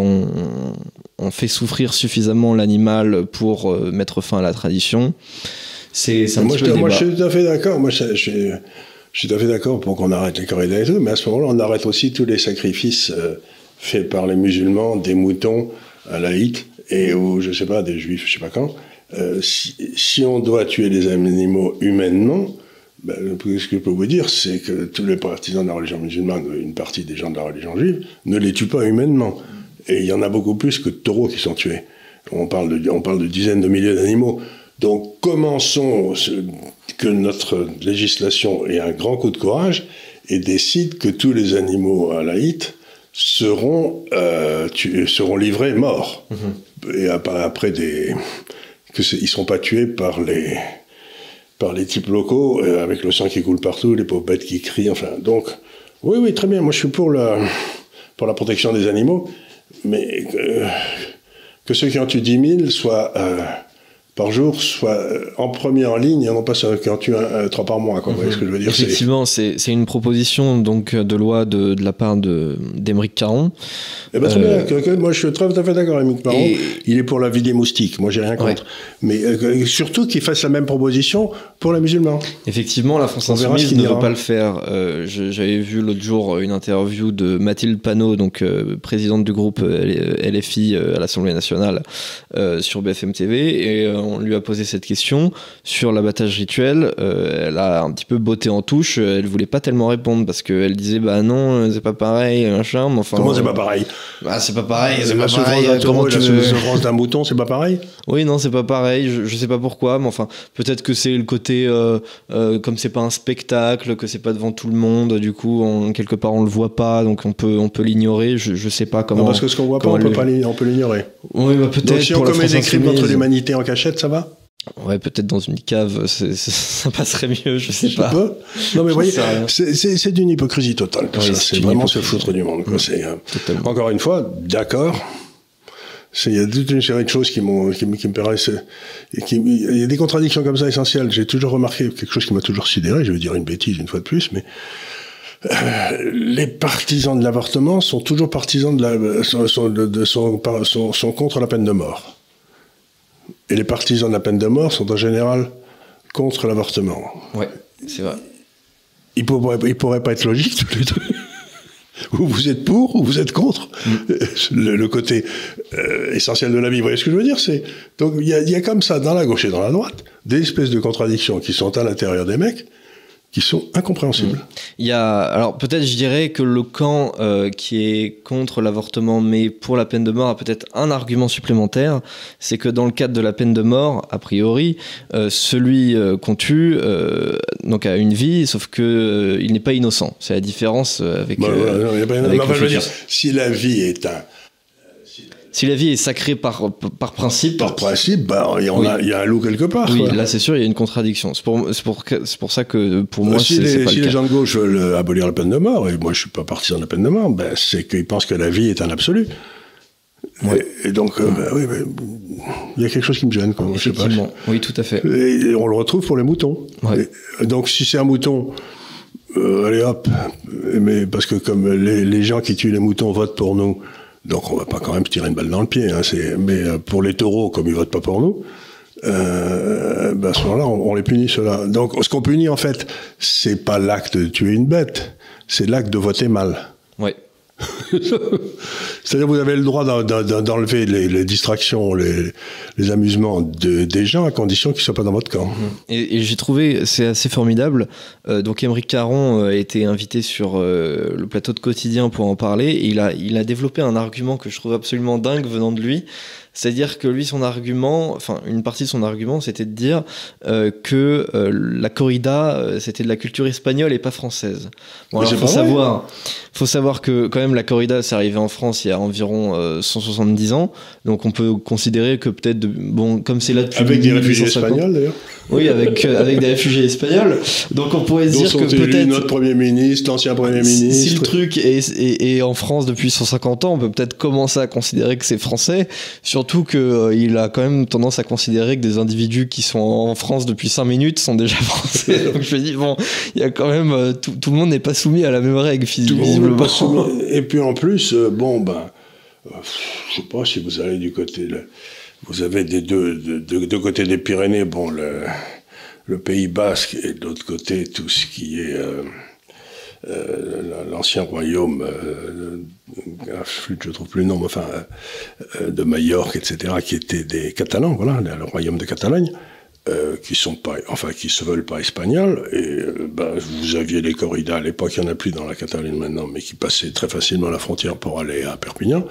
on, fait souffrir suffisamment l'animal pour mettre fin à la tradition? C'est moi, je, moi je suis tout à fait d'accord. Moi, je, je, suis tout à fait d'accord pour qu'on arrête les corridas et tout, mais à ce moment-là, on arrête aussi tous les sacrifices faits par les musulmans, des moutons à laïcs et ou je sais pas des juifs, je sais pas quand. Euh, si, on doit tuer les animaux humainement, ben, ce que je peux vous dire, c'est que tous les partisans de la religion musulmane, une partie des gens de la religion juive, ne les tuent pas humainement. Et il y en a beaucoup plus que de taureaux qui sont tués. On parle de, on parle de dizaines de milliers d'animaux. Donc commençons que notre législation ait un grand coup de courage et décide que tous les animaux à l'Aït seront, euh, seront livrés morts. Mm-hmm. Et après des, qu'ils ne seront pas tués par les, par les types locaux, euh, avec le sang qui coule partout, les pauvres bêtes qui crient, enfin. Donc, oui, oui, très bien. Moi, je suis pour la, pour la protection des animaux, mais que ceux qui ont tué 10 000 soient euh, par jour soit euh, en premier en ligne et non pas tu as trois par mois. Quoi. ce que je veux dire? Effectivement, c'est une proposition donc, de loi de, de la part d'Emeric Caron. Eh ben, très bien. Euh, moi, je suis très, tout à fait d'accord avec Caron. Il est pour la vie des moustiques. Moi, j'ai rien contre. Mais euh, surtout qu'il fasse la même proposition pour les musulmans. Effectivement, la France Insoumise ne veut pas le faire. J'avais vu l'autre jour une interview de Mathilde Panot, donc présidente du groupe LFI à l'Assemblée nationale, sur BFM TV. Et on lui a posé cette question sur l'abattage rituel. Euh, elle a un petit peu botté en touche. Elle voulait pas tellement répondre parce qu'elle disait bah non, c'est pas pareil, machin. Mais enfin, Comment c'est pas pareil? Bah c'est pas pareil. C'est pas pareil. Comment tu souffrance d'un mouton, c'est pas pareil? Oui, non, c'est pas pareil. Je, je, sais pas pourquoi, mais enfin, peut-être que c'est le côté euh, euh, comme c'est pas un spectacle, que c'est pas devant tout le monde. Du coup, quelque part, on le voit pas, donc on peut on peut l'ignorer. Je, je sais pas comment. Non, parce que ce qu'on voit pas, on peut pas on peut l'ignorer. Oui, bah, peut-être. si on commet des crimes contre l'humanité en cachette ça va Ouais, peut-être dans une cave, ça passerait mieux, je sais pas. Non, mais voyez, c'est d'une hypocrisie totale. c'est vraiment se foutre du monde. Euh, encore une fois, d'accord. Il y a toute une série de choses qui, qui, qui me paraissent. il y a des contradictions comme ça essentielles. J'ai toujours remarqué quelque chose qui m'a toujours sidéré. Je vais dire une bêtise une fois de plus, mais euh, les partisans de l'avortement sont toujours partisans de la, sont, de, sont contre la peine de mort. Et les partisans de la peine de mort sont en général contre l'avortement. Oui, c'est vrai. Ils ne pourraient, pas être logiques tous les deux. ou vous êtes pour, ou vous êtes contre. Mm. Le, côté euh, essentiel de la vie. Vous voyez ce que je veux dire C'est Donc il y a comme ça, dans la gauche et dans la droite, des espèces de contradictions qui sont à l'intérieur des mecs qui sont incompréhensibles. Mm. Il y a, alors peut-être je dirais que le camp euh, qui est contre l'avortement mais pour la peine de mort a peut-être un argument supplémentaire, c'est que dans le cadre de la peine de mort, a priori, euh, celui euh, qu'on tue donc a une vie, sauf que il n'est pas innocent. C'est la différence avec. Bah, si la vie est un si la vie est sacrée par, par principe. Par principe, bah, il, y a, il y, a un loup quelque part. Oui, là c'est sûr, il y a une contradiction. C'est pour, pour, pour, ça que pour moi, si c'est Si les gens de gauche veulent abolir la peine de mort, et moi je suis pas partisan de la peine de mort, ben, c'est qu'ils pensent que la vie est un absolu. Et, donc, euh, ben, oui, il y a quelque chose qui me gêne. Quoi, je sais pas. Oui, tout à fait. Et, on le retrouve pour les moutons. donc si c'est un mouton. Euh, allez hop, mais parce que comme les, les gens qui tuent les moutons votent pour nous, donc on va pas quand même tirer une balle dans le pied. Hein, mais euh, pour les taureaux, comme ils votent pas pour nous, euh, ben à ce moment-là, on, les punit cela. Donc ce qu'on punit en fait, c'est pas l'acte de tuer une bête, c'est l'acte de voter mal. C'est-à-dire vous avez le droit d'enlever les, distractions, les, amusements des gens à condition qu'ils ne soient pas dans votre camp. Et, j'ai trouvé, c'est assez formidable. Euh, donc Émeric Caron euh, a été invité sur euh, le plateau de Quotidien pour en parler. Et il a, il a développé un argument que je trouve absolument dingue venant de lui. C'est-à-dire que lui, son argument, enfin, une partie de son argument, c'était de dire euh, que euh, la corrida, euh, c'était de la culture espagnole et pas française. Bon, alors, faut savoir, faut savoir que quand même la corrida, c'est arrivé en France il y a environ 170 ans, donc on peut considérer que peut-être, bon, comme c'est là depuis avec des réfugiés espagnols d'ailleurs. Oui, avec avec des réfugiés espagnols. Donc on pourrait se dire que peut-être notre premier ministre, l'ancien premier ministre. Si le truc est, est, en France depuis 150 ans, on peut peut-être commencer à considérer que c'est français. Surtout qu'il euh, a quand même tendance à considérer que des individus qui sont en France depuis 5 minutes sont déjà français. Donc je me dis, bon, il y a quand même. Euh, tout, le monde n'est pas soumis à la même règle, visiblement. Et puis en plus, euh, bon, ben. je sais pas si vous allez du côté. vous avez des deux, deux, côtés des Pyrénées, bon, le, le Pays Basque et de l'autre côté tout ce qui est. Euh, l'ancien royaume, euh, je ne trouve plus le nom, enfin, euh, de Majorque, etc., qui étaient des Catalans, voilà, le royaume de Catalogne. Euh, qui sont pas, enfin qui se veulent pas espagnols. Et ben, vous aviez les corridas à l'époque, il n'y en a plus dans la Catalogne maintenant, mais qui passaient très facilement la frontière pour aller à Perpignan.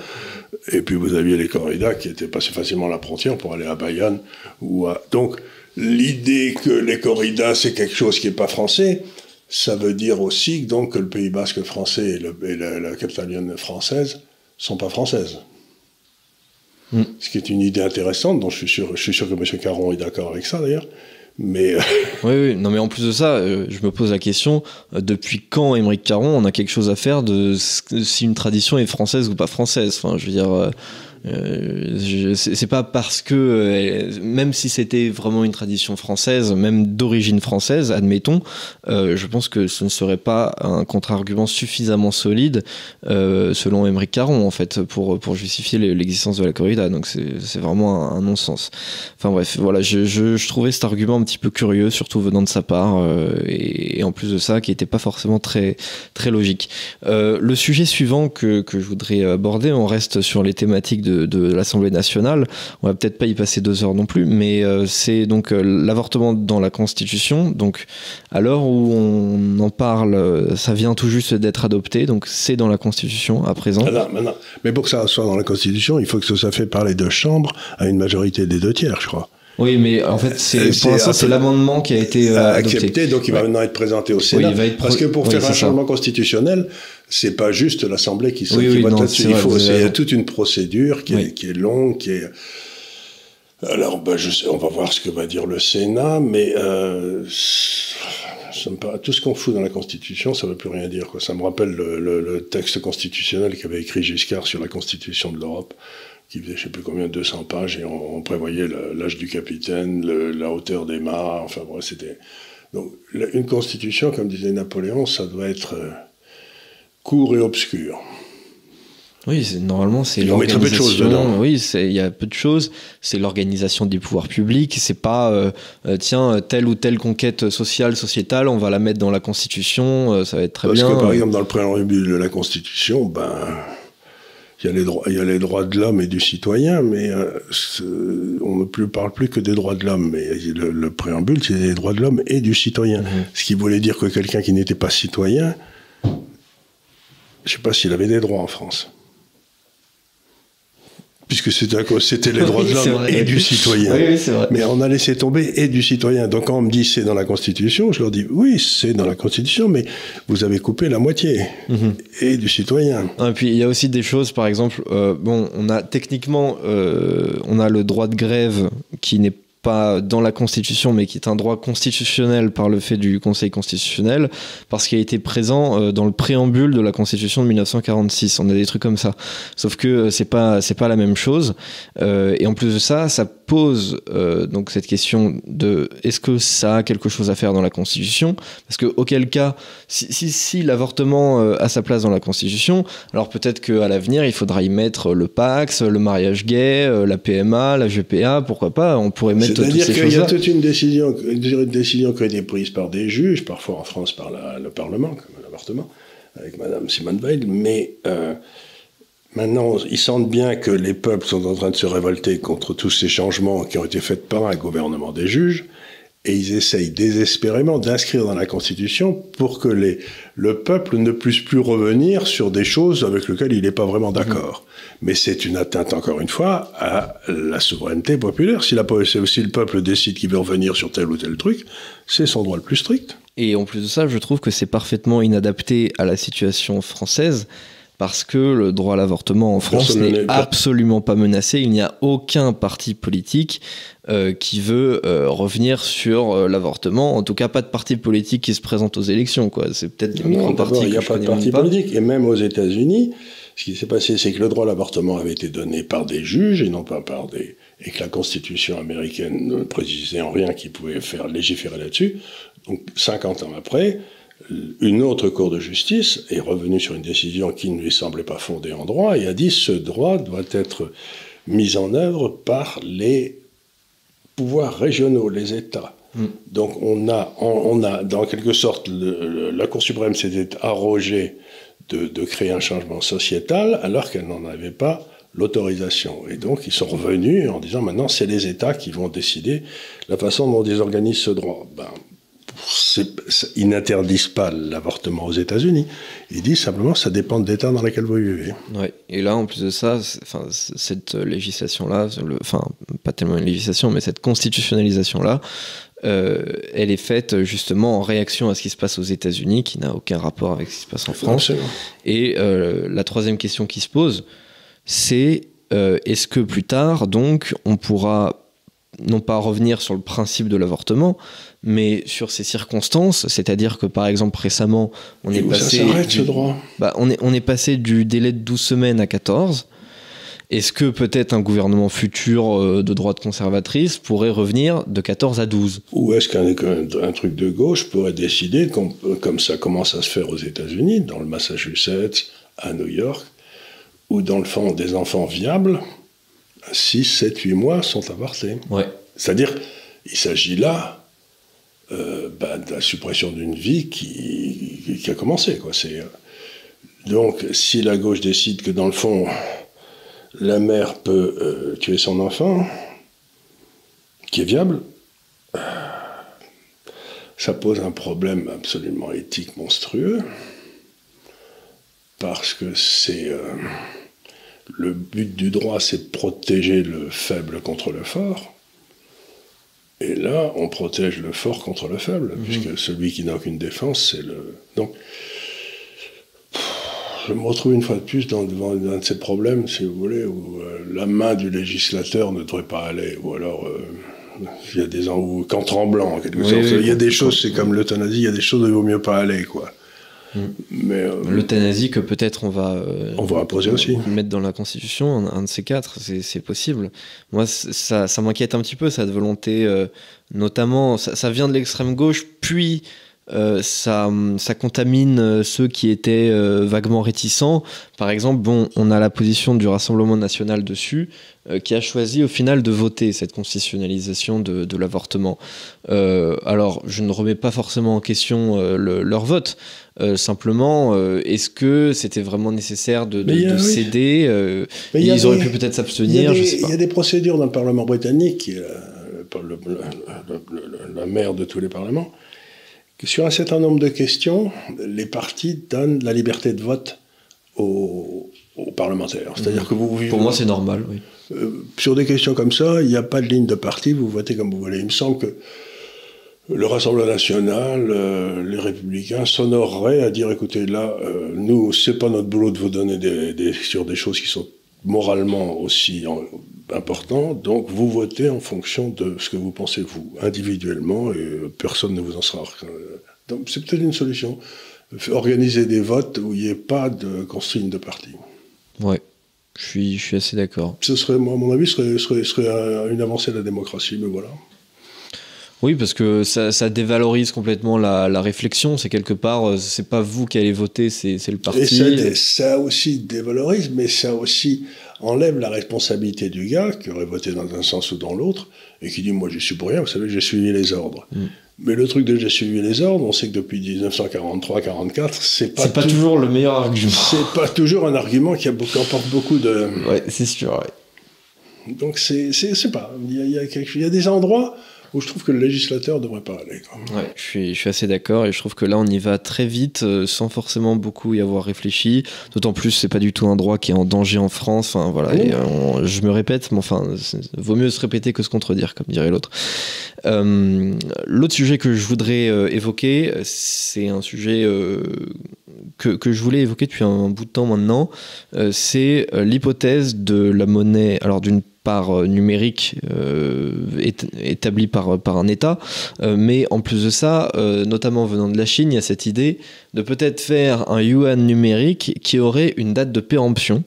Et puis vous aviez les corridas qui étaient passés facilement la frontière pour aller à Bayonne ou à. Donc l'idée que les corridas c'est quelque chose qui est pas français, ça veut dire aussi donc, que le Pays basque français et, la, Catalogne française sont pas françaises. Hmm. Ce qui est une idée intéressante, dont je suis sûr, je suis sûr que M. Caron est d'accord avec ça d'ailleurs. Mais euh, oui, oui, non, mais en plus de ça, euh, je me pose la question euh, depuis quand Émeric Caron on a quelque chose à faire de si une tradition est française ou pas française? Enfin, je veux dire. Euh, c'est pas parce que, euh, même si c'était vraiment une tradition française, même d'origine française, admettons, euh, je pense que ce ne serait pas un contre-argument suffisamment solide, euh, selon Émeric Caron, en fait, pour, pour justifier l'existence de la corrida. Donc c'est vraiment un, non-sens. Enfin bref, voilà, je, je, trouvais cet argument un petit peu curieux, surtout venant de sa part, et, et, en plus de ça, qui n'était pas forcément très, très logique. le sujet suivant que, que je voudrais aborder, on reste sur les thématiques de de, l'Assemblée nationale. On va peut-être pas y passer deux heures non plus, mais euh, c'est donc euh, l'avortement dans la Constitution. Donc à l'heure où on en parle, euh, ça vient tout juste d'être adopté, donc c'est dans la Constitution à présent. Mais pour que ça soit dans la Constitution, il faut que ça soit fait par les deux chambres à une majorité des deux tiers, je crois. Oui, mais en fait, c'est pour l'instant c'est l'amendement qui a été accepté, donc il va maintenant être présenté au Sénat. Parce que pour faire un changement constitutionnel, c'est pas juste l'Assemblée qui, oui, qui vote là-dessus. Il faut, c'est toute une procédure qui, est, qui est longue, qui est. Alors, ben, je sais, on va voir ce que va dire le Sénat, mais euh, ça me tout ce qu'on fout dans la Constitution, ça ne veut plus rien dire. Quoi. Ça me rappelle le, le, texte constitutionnel qu'avait écrit Giscard sur la Constitution de l'Europe, qui faisait je sais plus combien, 200 pages, et on, prévoyait l'âge du capitaine, la hauteur des mâts, enfin bref, c'était... Donc, une Constitution, comme disait Napoléon, ça doit être... Euh, court et obscur. Oui, normalement c'est l'organisation. Oui, il y a peu de choses. C'est l'organisation des pouvoirs publics. C'est pas euh, euh, tiens telle ou telle conquête sociale, sociétale, on va la mettre dans la Constitution. Euh, ça va être très bien. Parce que par exemple dans le préambule de la Constitution, ben il y a les droits, il y a les droits de l'homme et du citoyen, mais on ne plus, parle plus que des droits de l'homme. Mais le, préambule, c'est les droits de l'homme et du citoyen. Mhm. Ce qui voulait dire que quelqu'un qui n'était pas citoyen je ne sais pas s'il avait des droits en France. Puisque c'était les droits de l'homme et du citoyen. Oui, vrai. Mais on a laissé tomber et du citoyen. Donc quand on me dit c'est dans la Constitution, je leur dis oui, c'est dans la Constitution, mais vous avez coupé la moitié mhm. et du citoyen. Et puis il y a aussi des choses, par exemple, euh, bon, on a techniquement, euh, on a le droit de grève qui n'est pas dans la Constitution, mais qui est un droit constitutionnel par le fait du Conseil constitutionnel, parce qu'il a été présent euh, dans le préambule de la Constitution de 1946. On a des trucs comme ça. Sauf que euh, c'est pas c'est pas la même chose. Euh, et en plus de ça, ça pose donc cette question de est-ce que ça a quelque chose à faire dans la Constitution? Parce que auquel cas, si, si, si l'avortement a sa place dans la Constitution, alors peut-être qu'à l'avenir il faudra y mettre le Pax, le mariage gay, la PMA, la GPA, pourquoi pas On pourrait mettre c'est-à-dire qu'il y a toute une décision, une décision qui a été prise par des juges, parfois en France par le Parlement, comme l'avortement, avec Madame Simone Veil, mais euh, maintenant ils sentent bien que les peuples sont en train de se révolter contre tous ces changements qui ont été faits par un gouvernement des juges, et ils essayent désespérément d'inscrire dans la Constitution pour que les, le peuple ne puisse plus revenir sur des choses avec lesquelles il n'est pas vraiment d'accord. Mmh. Mais c'est une atteinte, encore une fois, à la souveraineté populaire. Si, la, si le peuple décide qu'il veut revenir sur tel ou tel truc, c'est son droit le plus strict. Et en plus de ça, je trouve que c'est parfaitement inadapté à la situation française parce que le droit à l'avortement en France n'est absolument pas menacé. Il n'y a aucun parti politique euh, qui veut euh, revenir sur euh, l'avortement. En tout cas, pas de parti politique qui se présente aux élections. Quoi. C'est peut-être des micro-partis. Il n'y a pas de parti politique. Et même aux États-Unis, ce qui s'est passé, c'est que le droit à l'avortement avait été donné par des juges et non pas par des. et que la Constitution américaine ne précisait en rien qu'ils pouvaient faire légiférer là-dessus. Donc, 50 ans après, une autre Cour de justice est revenue sur une décision qui ne lui semblait pas fondée en droit et a dit ce droit doit être mis en œuvre par les pouvoirs régionaux, les États. Mm. Donc on a, on, a, dans quelque sorte, la Cour suprême s'était arrogée de, de, créer un changement sociétal alors qu'elle n'en avait pas l'autorisation. Et donc ils sont revenus en disant maintenant c'est les États qui vont décider la façon dont ils organisent ce droit. Ben, ils n'interdisent pas l'avortement aux États-Unis. Ils disent simplement ça dépend de l'État dans lequel vous vivez. Ouais. Et là, en plus de ça, enfin, cette législation-là, enfin, pas tellement une législation, mais cette constitutionnalisation-là, euh, elle est faite justement en réaction à ce qui se passe aux États-Unis, qui n'a aucun rapport avec ce qui se passe en France. Et euh, la troisième question qui se pose, c'est euh, est-ce que plus tard, donc, on pourra non pas revenir sur le principe de l'avortement, mais sur ces circonstances, c'est-à-dire que par exemple récemment, on est passé du, droit? Bah, on, est, on est passé du délai de 12 semaines à 14. Est-ce que peut-être un gouvernement futur euh, de droite conservatrice pourrait revenir de 14 à 12 Ou est-ce qu'un truc de gauche pourrait décider, comme ça commence à se faire aux États-Unis, dans le Massachusetts, à New York, où dans le fond des enfants viables, 6, 7, 8 mois sont avortés? Ouais. C'est-à-dire, il s'agit là euh, bah, de la suppression d'une vie qui, a commencé. Quoi. Euh, donc, si la gauche décide que dans le fond, la mère peut euh, tuer son enfant, qui est viable, ça pose un problème absolument éthique monstrueux, parce que c'est le but du droit, c'est de protéger le faible contre le fort. Et là, on protège le fort contre le faible, mhm. puisque celui qui n'a aucune défense, c'est le. Donc, je me retrouve une fois de plus dans, devant un de ces problèmes, si vous voulez, où euh, la main du législateur ne devrait pas aller, ou alors. Euh, il y a des où, qu'en tremblant, en quelque sorte. il y a des choses, c'est comme l'euthanasie, il y a des choses où il vaut mieux pas aller, quoi. Mais euh, l'euthanasie que peut-être on va euh, on va imposer aussi. mettre dans la constitution un, de ces quatre c'est possible. Moi ça, ça m'inquiète un petit peu cette volonté euh, notamment ça, ça, vient de l'extrême gauche puis euh, ça, ça, contamine euh, ceux qui étaient euh, vaguement réticents. Par exemple, bon, on a la position du Rassemblement national dessus, qui a choisi au final de voter cette constitutionnalisation de, de l'avortement. alors, je ne remets pas forcément en question leur vote. simplement, est-ce que c'était vraiment nécessaire de, de, céder Ils auraient pu peut-être s'abstenir, je sais pas. Il y a des procédures dans le Parlement britannique, la mère de tous les parlements, sur un certain nombre de questions, les partis donnent la liberté de vote aux, parlementaires. C'est-à-dire que vous, Pour moi, c'est normal, oui. Euh, sur des questions comme ça, il n'y a pas de ligne de parti, vous votez comme vous voulez. Il me semble que le Rassemblement national, euh, les républicains s'honoreraient à dire écoutez, là, euh, nous, c'est pas notre boulot de vous donner des, sur des choses qui sont moralement aussi important. Donc vous votez en fonction de ce que vous pensez vous, individuellement, et personne ne vous en sera. Donc c'est peut-être une solution. Organiser des votes où il n'y ait pas de consigne de parti. Ouais. Je suis, je suis assez d'accord. Ce serait, moi, à mon avis, serait, serait, serait une avancée de la démocratie, mais voilà. Oui, parce que ça, ça dévalorise complètement la, la réflexion. C'est quelque part, euh, c'est pas vous qui allez voter, c'est le parti. Et ça, ça, aussi dévalorise, mais ça aussi enlève la responsabilité du gars qui aurait voté dans un sens ou dans l'autre et qui dit Moi, je suis pour rien, vous savez, j'ai suivi les ordres. Mm. Mais le truc de j'ai suivi les ordres, on sait que depuis 1943-44, c'est pas, pas toujours le meilleur argument. C'est pas toujours un argument qui, a beaucoup, emporte beaucoup de. Ouais, c'est sûr, ouais. Donc, c'est pas. Il y a, il y a des endroits où je trouve que le législateur ne devrait pas aller. Ouais, je suis, je suis assez d'accord et je trouve que là on y va très vite euh, sans forcément beaucoup y avoir réfléchi. D'autant plus c'est pas du tout un droit qui est en danger en France. Enfin voilà, et, euh, je me répète, mais enfin vaut mieux se répéter que se contredire, comme dirait l'autre. Euh, L'autre sujet que je voudrais évoquer, c'est un sujet que, que, je voulais évoquer depuis un, bout de temps maintenant. c'est l'hypothèse de la monnaie. Alors d'une par euh, numérique euh, établi par, par un État. Euh, mais en plus de ça, notamment venant de la Chine, il y a cette idée de peut-être faire un yuan numérique qui aurait une date de péremption.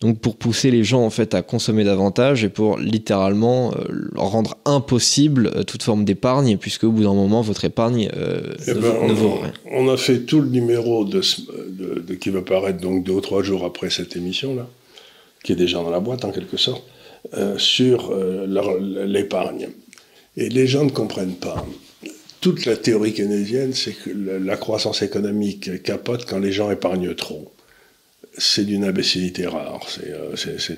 Donc pour pousser les gens en fait à consommer davantage et pour littéralement rendre impossible toute forme d'épargne puisque au bout d'un moment votre épargne eh ne, ben, vaut rien. On a fait tout le numéro de, de, qui va paraître donc deux ou trois jours après cette émission là, qui est déjà dans la boîte en quelque sorte. Euh, sur euh, l'épargne. Et les gens ne comprennent pas. Toute la théorie keynésienne, c'est que la croissance économique capote quand les gens épargnent trop. C'est d'une imbécilité rare, c'est euh,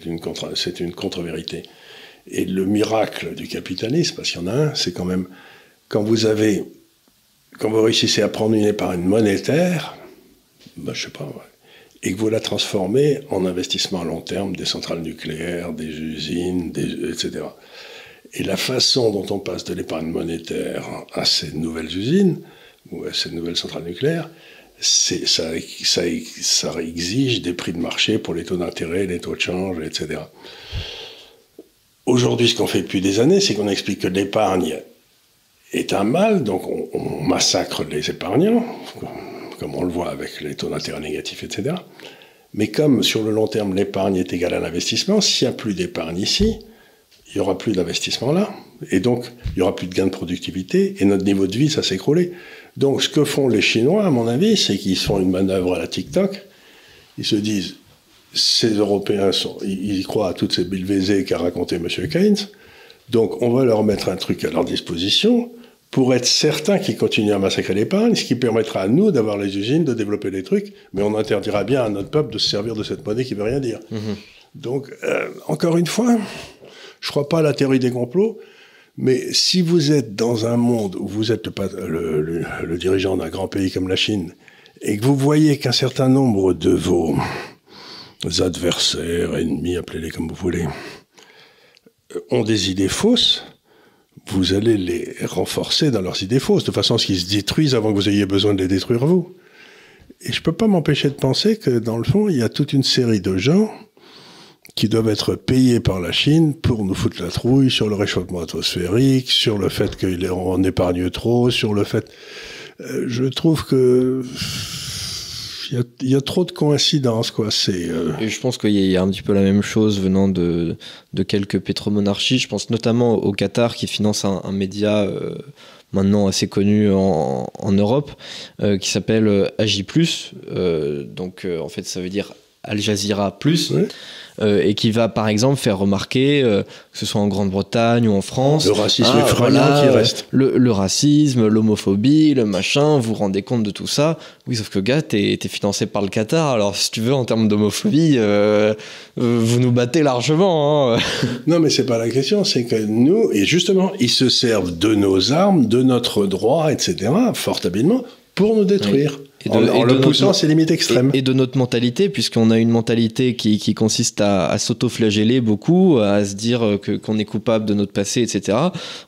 une contre-vérité. Et le miracle du capitalisme, parce qu'il y en a un, c'est quand même quand vous avez, quand vous réussissez à prendre une épargne monétaire, ben, je sais pas, et que vous la transformez en investissement à long terme, des centrales nucléaires, des usines, etc. Et la façon dont on passe de l'épargne monétaire à ces nouvelles usines, ou à ces nouvelles centrales nucléaires, ça, exige des prix de marché pour les taux d'intérêt, les taux de change, etc. Aujourd'hui, ce qu'on fait depuis des années, c'est qu'on explique que l'épargne est un mal, donc on, on massacre les épargnants, comme on le voit avec les taux d'intérêt négatifs, etc. Mais comme sur le long terme, l'épargne est égale à l'investissement, s'il n'y a plus d'épargne ici, il n'y aura plus d'investissement là, et donc il n'y aura plus de gain de productivité, et notre niveau de vie, ça s'écroulait. Donc ce que font les Chinois, à mon avis, c'est qu'ils font une manœuvre à la TikTok. Ils se disent, ces Européens, ils, croient à toutes ces bilvézées qu'a raconté M. Keynes, donc on va leur mettre un truc à leur disposition, pour être certain qu'ils continuent à massacrer l'épargne, ce qui permettra à nous d'avoir les usines, de développer des trucs, mais on interdira bien à notre peuple de se servir de cette monnaie qui veut rien dire. Mhm. Donc, euh, encore une fois, je crois pas à la théorie des complots, mais si vous êtes dans un monde où vous êtes le, le, le dirigeant d'un grand pays comme la Chine, et que vous voyez qu'un certain nombre de vos adversaires, ennemis, appelez-les comme vous voulez, euh, ont des idées fausses, vous allez les renforcer dans leurs idées fausses, de façon à ce qu'ils se détruisent avant que vous ayez besoin de les détruire vous. Et je peux pas m'empêcher de penser que dans le fond, il y a toute une série de gens qui doivent être payés par la Chine pour nous foutre la trouille sur le réchauffement atmosphérique, sur le fait qu'on épargne trop, sur le fait... Euh, je trouve que il y, a trop de coïncidences, quoi. C'est. Euh, Et je pense qu'il y, a un petit peu la même chose venant de, de quelques pétromonarchies. Je pense notamment au Qatar qui finance un, média euh, maintenant assez connu en, en Europe euh, qui s'appelle AJ+. donc en fait, ça veut dire Al Jazeera Plus. Euh, et qui va par exemple faire remarquer, euh, que ce soit en Grande-Bretagne ou en France, le racisme ah, qui reste. Le, racisme, l'homophobie, le machin, vous vous rendez compte de tout ça Oui, sauf que gars, t'es es financé par le Qatar, alors si tu veux, en termes d'homophobie, euh, vous nous battez largement. Hein. non, mais c'est pas la question, c'est que nous, et justement, ils se servent de nos armes, de notre droit, etc., fort habilement, pour nous détruire. Et de, en, le poussant à ses limites extrêmes. Et, de notre mentalité, puisqu'on a une mentalité qui, qui consiste à, à s'auto-flageller beaucoup, à se dire que, qu'on est coupable de notre passé, etc.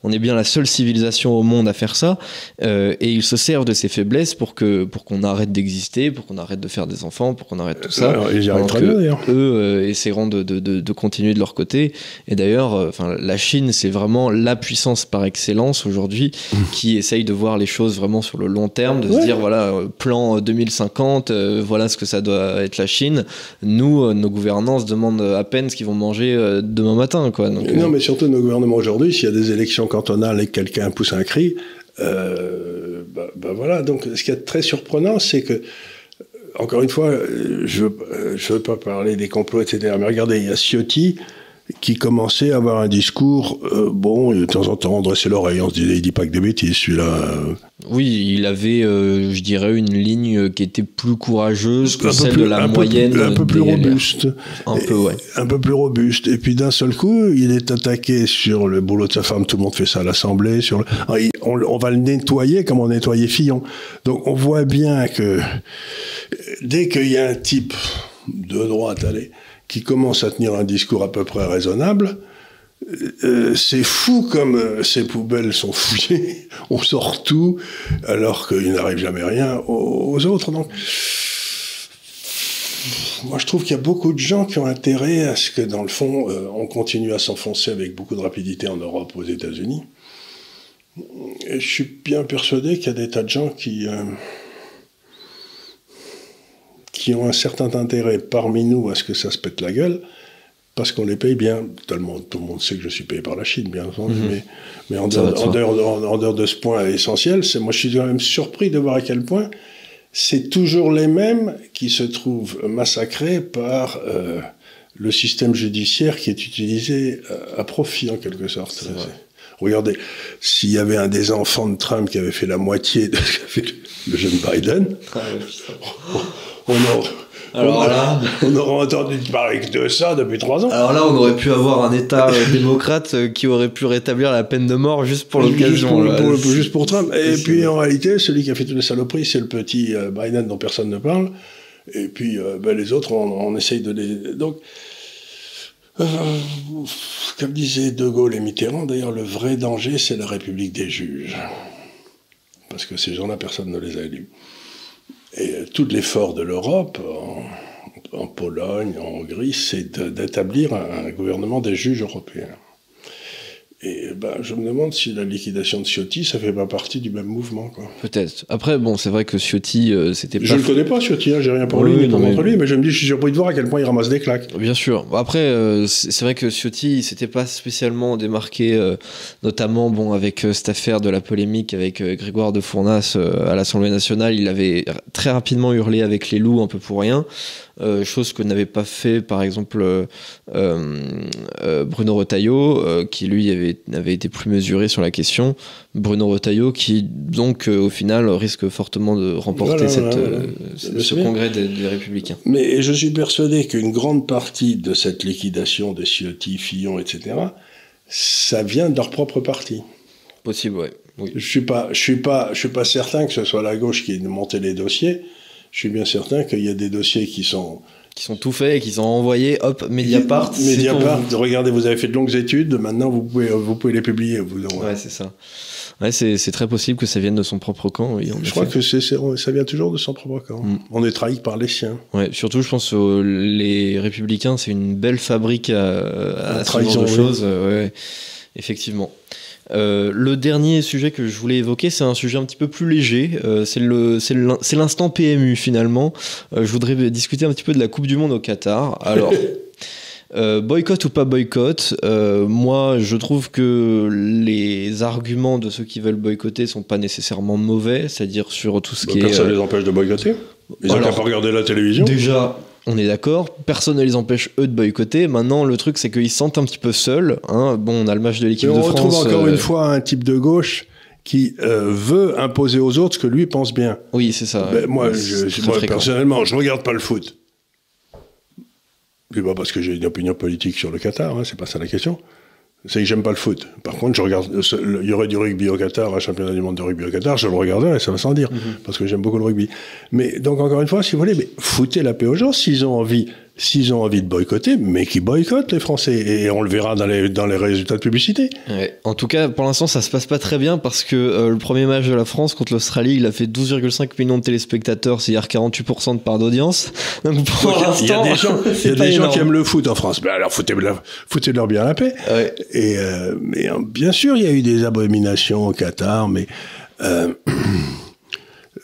On est bien la seule civilisation au monde à faire ça. Euh, et ils se servent de ces faiblesses pour, que, pour qu'on arrête d'exister, pour qu'on arrête de faire des enfants, pour qu'on arrête tout ça. Alors, ils y très bien, d'ailleurs. Eux euh, essaieront de, de, de, de, continuer de leur côté. Et d'ailleurs, euh, enfin, la Chine, c'est vraiment la puissance par excellence aujourd'hui mmh. qui essaye de voir les choses vraiment sur le long terme, de se dire, voilà, euh, plan 2050, euh, voilà ce que ça doit être la Chine. Nous, euh, nos gouvernants se demandent à peine ce qu'ils vont manger euh, demain matin. Quoi. non, mais surtout nos gouvernements aujourd'hui, s'il y a des élections cantonales et que quelqu'un pousse un cri, bah, bah, voilà. Donc ce qui est très surprenant, c'est que encore une fois, je ne veux, veux, pas parler des complots, etc. Mais regardez, il y a Ciotti qui commençait à avoir un discours, euh, bon, de temps en temps, on dressait l'oreille, on se disait, il dit pas que des bêtises, celui-là. euh. Oui, il avait, euh, je dirais, une ligne qui était plus courageuse que celle plus- de la un moyenne. un peu plus robuste. Un peu, ouais. un peu plus robuste. Et puis d'un seul coup, il est attaqué sur le boulot de sa femme. Tout le monde fait ça à l'Assemblée. Sur le... Ah, il- on, on va le nettoyer comme on nettoyait Fillon. Donc on voit bien que dès qu'il y a un type de droite, allez, qui commence à tenir un discours à peu près raisonnable, euh, c'est fou comme euh, ces poubelles sont fouillées, on sort tout, alors qu'il n'arrive jamais rien aux, autres. Donc, moi, je trouve qu'il y a beaucoup de gens qui ont intérêt à ce que, dans le fond, euh, on continue à s'enfoncer avec beaucoup de rapidité en Europe, aux États-Unis. Et je suis bien persuadé qu'il y a des tas de gens qui, qui ont un certain intérêt parmi nous à ce que ça se pète la gueule, parce qu'on les paye bien. Tout le monde, tout le monde sait que je suis payé par la Chine, bien entendu, mais, mais en, dehors, de en, soi. dehors, de- en- en dehors de ce point essentiel, c'est moi je suis quand même surpris de voir à quel point c'est toujours les mêmes qui se trouvent massacrés par euh, le système judiciaire qui est utilisé euh, à profit en quelque sorte. Regardez, s'il y avait un des enfants de Trump qui avait fait la moitié de ce qu'a fait le jeune Biden, on aurait, Alors on, là- on aurait entendu parler que de ça depuis trois ans. Alors là, on aurait pu avoir un État euh, démocrate euh, qui aurait pu rétablir la peine de mort juste pour Juste l'occasion. pour, là. pour juste pour Trump. Et puis en réalité, celui qui a fait toutes les saloperies, c'est le petit euh, Biden dont personne ne parle. Et puis euh, ben, les autres, on, on essaye de les. Donc, euh, comme disait De Gaulle et Mitterrand, d'ailleurs, le vrai danger, c'est la République des juges. Parce que ces gens-là, personne ne les a élus. Et euh, tout l'effort de l'Europe, en, Pologne, en Hongrie, c'est d'établir un gouvernement des juges européens. Et ben, je me demande si la liquidation de Ciotti, ça fait pas partie du même mouvement. Quoi. Peut-être. Après, bon, c'est vrai que Ciotti, euh, c'était pas. Je le connais pas, Ciotti, hein, j'ai rien pour Oui, lui, ni mais- lui, mais je me dis, je suis surpris de voir à quel point il ramasse des claques. Bien sûr. Après, euh, c'est vrai que Ciotti, il s'était pas spécialement démarqué, euh, notamment bon avec euh, cette affaire de la polémique avec euh, Grégoire de Fournas euh, à l'Assemblée nationale. Il avait très rapidement hurlé avec les loups un peu pour rien, euh, chose que n'avait pas fait par exemple euh, euh, Bruno Retailleau, qui lui avait, avait été plus mesuré sur la question. Bruno Retailleau, qui donc au final risque fortement de remporter Voilà, cette, voilà, voilà. ce- congrès des, des Républicains. Mais je suis persuadé qu'une grande partie de cette liquidation des Ciotti, Fillon, etc., ça vient de leur propre parti. Possible, ouais. Oui. Je suis pas, je suis pas, je suis pas certain que ce soit la gauche qui ait monté les dossiers. Je suis bien certain qu'il y a des dossiers qui sont qui sont tout faits et qui sont envoyés, hop, Mediapart. Mediapart, regardez, vous avez fait de longues études, maintenant vous pouvez, vous pouvez les publier. Vous. Ouais, c'est ça. Ouais, c'est c'est très possible que ça vienne de son propre camp. oui, je crois que c'est, c'est- ça vient toujours de son propre camp. Mm. On est trahi par les siens. Ouais, surtout, je pense aux les républicains, c'est une belle fabrique à, à La ce genre trahison, de choses. euh, ouais, effectivement. Euh, le dernier sujet que je voulais évoquer, c'est un sujet un petit peu plus léger. Euh, c'est l'instant PMU finalement. Euh, je voudrais discuter un petit peu de la Coupe du Monde au Qatar. Alors. Boycott ou pas boycott, moi je trouve que les arguments de ceux qui veulent boycotter sont pas nécessairement mauvais, c'est-à-dire sur tout ce Bah, qui est. personne ne les empêche de boycotter. Ils n'ont pas regarder la télévision. Déjà, on est d'accord, personne ne les empêche eux de boycotter. Maintenant, le truc, c'est qu'ils se sentent un petit peu seuls. hein. Bon, on a le match de l'équipe de on retrouve France. encore euh, une fois un type de gauche qui euh, veut imposer aux autres ce que lui pense bien. Oui, c'est ça. Ben, moi, je, très moi, personnellement, je regarde pas le foot. C'est pas parce que j'ai une opinion politique sur le Qatar, hein, c'est pas ça la question. C'est que j'aime pas le foot. Par contre, je regarde. Il y aurait du rugby au Qatar, un championnat du monde de rugby au Qatar, je le regarderais, ça va sans dire, Mhm. parce que j'aime beaucoup le rugby. Mais donc encore une fois, si vous voulez, mais foutez la paix aux gens s'ils ont envie. S'ils ont envie de boycotter, mais qu'ils boycottent les Français. Et on le verra dans les, dans les résultats de publicité. Ouais. En tout cas, pour l'instant, ça se passe pas très bien parce que euh, le premier match de la France contre l'Australie, il a fait 12,5 millions de téléspectateurs, c'est-à-dire 48% de part d'audience. Donc pour Donc, il y a l'instant, des gens, il y a des gens qui aiment le foot en France. Ben alors foutez-leur foutez bien la paix. Ouais. Et euh, mais euh, bien sûr, il y a eu des abominations au Qatar, mais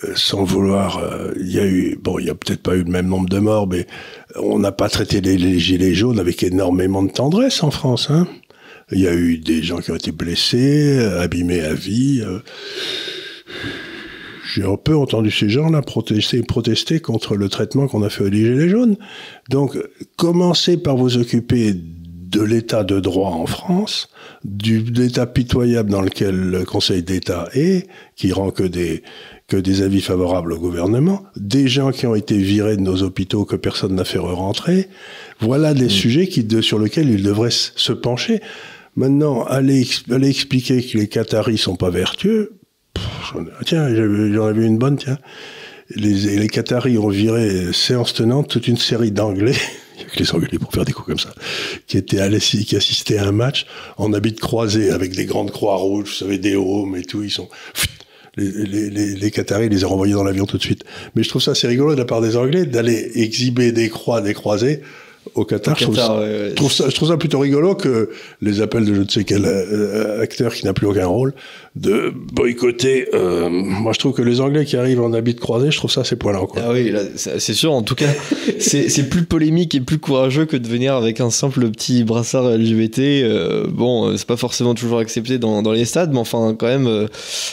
euh, sans vouloir, euh, il y a eu, bon, il y a peut-être pas eu le même nombre de morts, mais on n'a pas traité les, gilets jaunes avec énormément de tendresse en France. Hein. Il y a eu des gens qui ont été blessés, euh, abîmés à vie. euh. J'ai un peu entendu ces gens-là protester, protester contre le traitement qu'on a fait aux gilets jaunes. Donc, commencez par vous occuper de l'état de droit en France, du l'état pitoyable dans lequel le Conseil d'État est, qui rend que des que des avis favorables au gouvernement, des gens qui ont été virés de nos hôpitaux que personne n'a fait re-rentrer. Voilà des mm. sujets qui, sur lesquels il devrait se pencher. Maintenant, aller, aller expliquer que les Qataris sont pas vertueux, tiens, j'en ai vu une bonne, tiens. Les, les Qataris ont viré séance tenante toute une série d'Anglais il a que les Anglais pour faire des coups comme ça, qui étaient allés, qui assistaient à un match en habit de croisé avec des grandes croix rouges, vous savez, des homes et tout. Ils sont, les, les, les, les Qataris les ont renvoyés dans l'avion tout de suite. Mais je trouve ça assez rigolo de la part des Anglais d'aller exhiber des croix, des croisés au Qatar. je, trouve, ça, je, trouve ça, plutôt rigolo que les appels de je ne sais quel euh, acteur qui n'a plus aucun rôle de boycotter. Euh, moi, je trouve que les Anglais qui arrivent en habit de croisé, je trouve ça assez poilant. Quoi. Ah oui, c'est sûr. En tout cas, c'est plus polémique et plus courageux que de venir avec un simple petit brassard LGBT. Euh, bon, c'est pas forcément toujours accepté dans, dans, les stades, mais enfin, quand même, euh,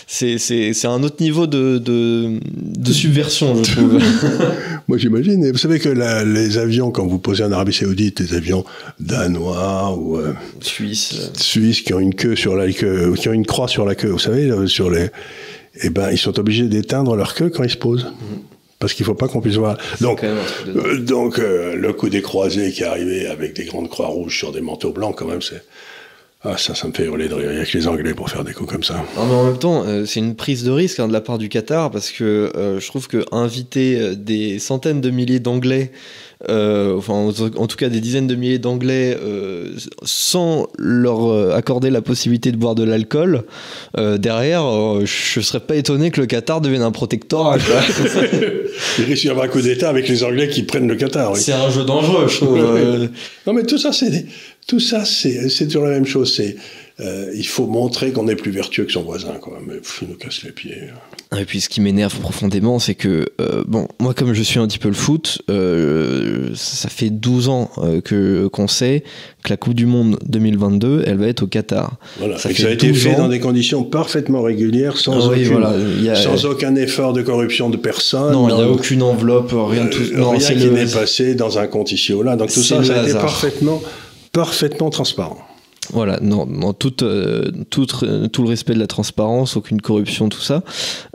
c'est un autre niveau de, de, de subversion, je trouve. moi, j'imagine. Vous savez que la, les avions, quand vous posez en Arabie Saoudite, les avions danois ou euh, suisses, qui ont une queue sur la queue, qui ont une croix sur la queue vous savez, sur les, eh ben, ils sont obligés d'éteindre leur queue quand ils se posent. Mhm. Parce qu'il ne faut pas qu'on puisse voir. Donc, euh, donc euh, le coup des croisés qui est arrivé avec des grandes croix rouges sur des manteaux blancs, quand même, c'est. Ah, ça, ça me fait hurler de rire. Il a que les Anglais pour faire des coups comme ça. Non, mais en même temps, euh, c'est une prise de risque hein, de la part du Qatar parce que je trouve que inviter des centaines de milliers d'Anglais euh, enfin en, tout cas des dizaines de milliers d'Anglais euh, sans leur euh, accorder la possibilité de boire de l'alcool, derrière, je serais pas étonné que le Qatar devienne un protectorat. Il risque d'y avoir un coup d'État avec les Anglais qui prennent le Qatar. C'est un jeu dangereux, je trouve. non mais tout ça, c'est tout ça, c'est toujours la même chose. C'est il faut montrer qu'on est plus vertueux que son voisin, quoi. Mais il nous casse les pieds. Et puis ce qui m'énerve profondément, c'est que, euh, bon, moi comme je suis un petit peu le foot, euh, ça fait 12 ans euh, que qu'on sait que la Coupe du Monde 2022, elle va être au Qatar. Voilà, ça, a été fait dans des conditions parfaitement régulières, sans, ah sans aucun effort de corruption de personne. Non, il n'y a aucune enveloppe, rien de tout. Non, rien qui n'est passé dans un compte ici ou là. Donc tout ça, ça a été parfaitement, parfaitement transparent. Voilà, non, non tout, euh, tout, tout, le respect de la transparence, aucune corruption, tout ça.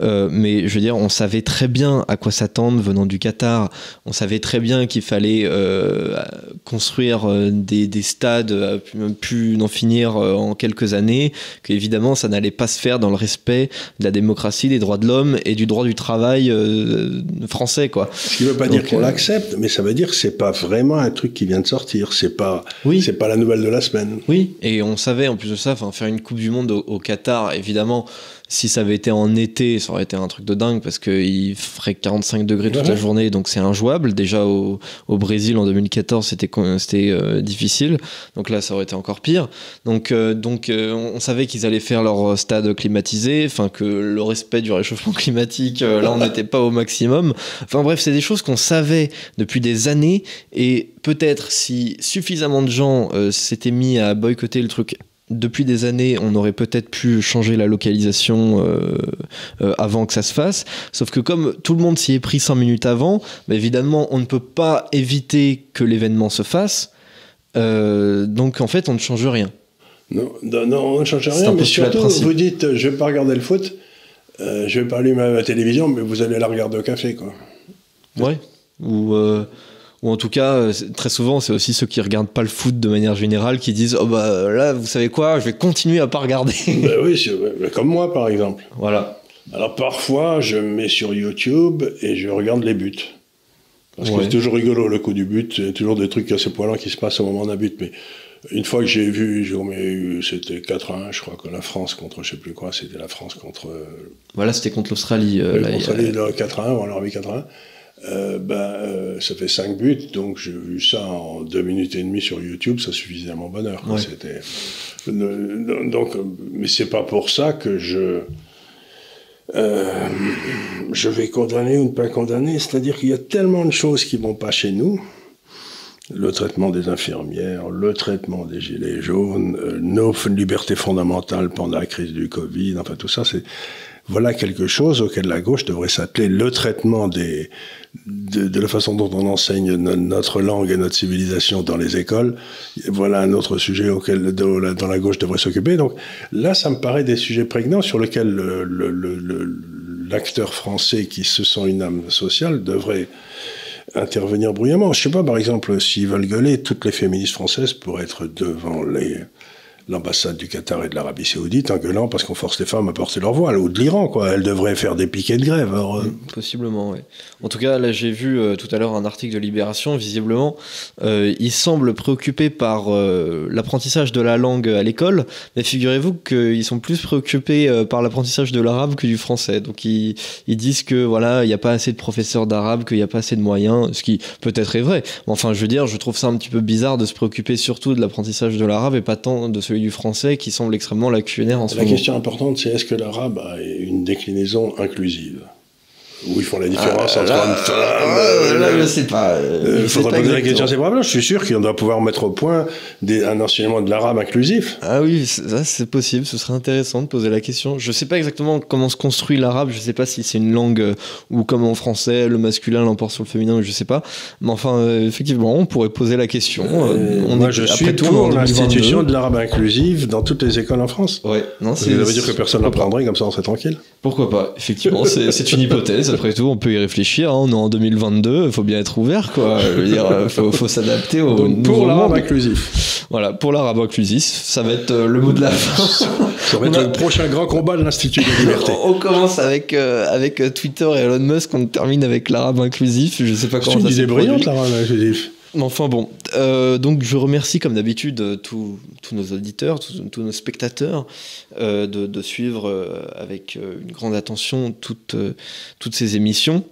Euh, mais je veux dire, on savait très bien à quoi s'attendre venant du Qatar. On savait très bien qu'il fallait euh, construire des, des stades, pu n'en finir en quelques années. Qu'évidemment, ça n'allait pas se faire dans le respect de la démocratie, des droits de l'homme et du droit du travail français, quoi. Ce qui ne veut pas dire qu'on l'accepte, mais ça veut dire que c'est pas vraiment un truc qui vient de sortir. C'est pas, oui. pas la nouvelle de la semaine. Oui, et on savait en plus de ça, faire une Coupe du Monde au Qatar, évidemment, si ça avait été en été, ça aurait été un truc de dingue parce qu'il ferait 45 degrés toute la journée, donc c'est injouable. Déjà au, Brésil en 2014, c'était c'était euh, difficile, donc là ça aurait été encore pire. Donc euh, donc euh, on savait qu'ils allaient faire leur stade climatisé, enfin que le respect du réchauffement climatique, là on n'était pas au maximum. Enfin bref, c'est des choses qu'on savait depuis des années et peut-être si suffisamment de gens s'étaient mis à boycotter le truc depuis des années, on aurait peut-être pu changer la localisation euh, euh, avant que ça se fasse. Sauf que comme tout le monde s'y est pris 5 minutes avant, bah, évidemment, on ne peut pas éviter que l'événement se fasse. Euh, donc en fait, on ne change rien. Non, non on ne change rien, mais surtout, vous dites, je ne vais pas regarder le foot, je ne vais pas allumer ma télévision, mais vous allez la regarder au café, quoi. Ouais. Ou ou en tout cas euh, très souvent c'est aussi ceux qui regardent pas le foot de manière générale qui disent oh bah là vous savez quoi je vais continuer à pas regarder bah oui comme moi par exemple voilà alors parfois je me mets sur YouTube et je regarde les buts parce que c'est toujours rigolo le coup du but il y a toujours des trucs assez poilants qui se passent au moment d'un but mais une fois que j'ai vu, c'était 4-1, je crois que la France contre, je sais plus quoi, c'était la France contre. Euh, voilà, c'était contre l'Australie. Euh, l'Australie, 4-1, on leur a mis 4-1. Euh, ben, euh, ça fait 5 buts, donc j'ai vu ça en 2 minutes et demie sur YouTube, ça suffisait à mon bonheur. C'était, donc, mais c'est pas pour ça que je, euh, je vais condamner ou ne pas condamner. C'est-à-dire qu'il y a tellement de choses qui vont pas chez nous. Le traitement des infirmières, le traitement des gilets jaunes, nos libertés fondamentales pendant la crise du Covid, enfin tout ça, c'est voilà quelque chose auquel la gauche devrait s'atteler. Le traitement des, de, la façon dont on enseigne notre langue et notre civilisation dans les écoles, voilà un autre sujet auquel dont la gauche devrait s'occuper. Donc là, ça me paraît des sujets prégnants sur lesquels l'acteur français qui se sent une âme sociale devrait intervenir bruyamment. Je sais pas, par exemple, s'ils veulent gueuler, toutes les féministes françaises pourraient être devant les l'ambassade du Qatar et de l'Arabie Saoudite en gueulant parce qu'on force les femmes à porter leur voile, ou de l'Iran, quoi. Elles devraient faire des piquets de grève. Euh. Mm, possiblement, oui. En tout cas, là, j'ai vu euh, tout à l'heure un article de Libération. Visiblement, euh, ils semblent préoccupés par l'apprentissage de la langue à l'école, mais figurez-vous qu'ils sont plus préoccupés par l'apprentissage de l'arabe que du français. Donc, ils, disent que voilà, il n'y a pas assez de professeurs d'arabe, qu'il n'y a pas assez de moyens, ce qui peut-être est vrai. Mais enfin, je veux dire, je trouve ça un petit peu bizarre de se préoccuper surtout de l'apprentissage de l'arabe et pas tant de celui du français qui semble extrêmement lacunaire en ce moment. La question importante, c'est est-ce que l'arabe a une déclinaison inclusive? Où ils font la différence ah, entre là, femme. Là, je sais pas. Il faudra poser la question à ces Je suis sûr qu'on doit pouvoir mettre au point des, un enseignement de l'arabe inclusif. Ah oui, ça c'est possible. Ce serait intéressant de poser la question. Je sais pas exactement comment se construit l'arabe. Je sais pas si c'est une langue euh, ou comme en français, le masculin l'emporte sur le féminin. Je sais pas. Mais enfin, euh, effectivement, on pourrait poser la question. Euh, on moi, est, je suis pour l'institution de l'arabe inclusif dans toutes les écoles en France. Ouais. Non, ça veut dire que personne n'apprendrait comme ça, on serait tranquille. Pourquoi pas Effectivement, c'est une hypothèse après tout, on peut y réfléchir. Hein. on est en 2022, il faut bien être ouvert, quoi. Il euh, faut, s'adapter au Donc, pour l'arabe inclusif. Voilà, pour l'arabe inclusif, ça va être euh, le mot de la fin. ça va être le prochain grand combat de l'Institut de liberté. on commence avec, euh, avec Twitter et Elon Musk, on termine avec l'arabe inclusif. Je sais pas comment ça C'est une idée brillante, l'arabe inclusif. Enfin bon, euh, donc je remercie comme d'habitude euh, tous nos auditeurs, tous, nos spectateurs euh, de, suivre avec une grande attention toutes ces émissions.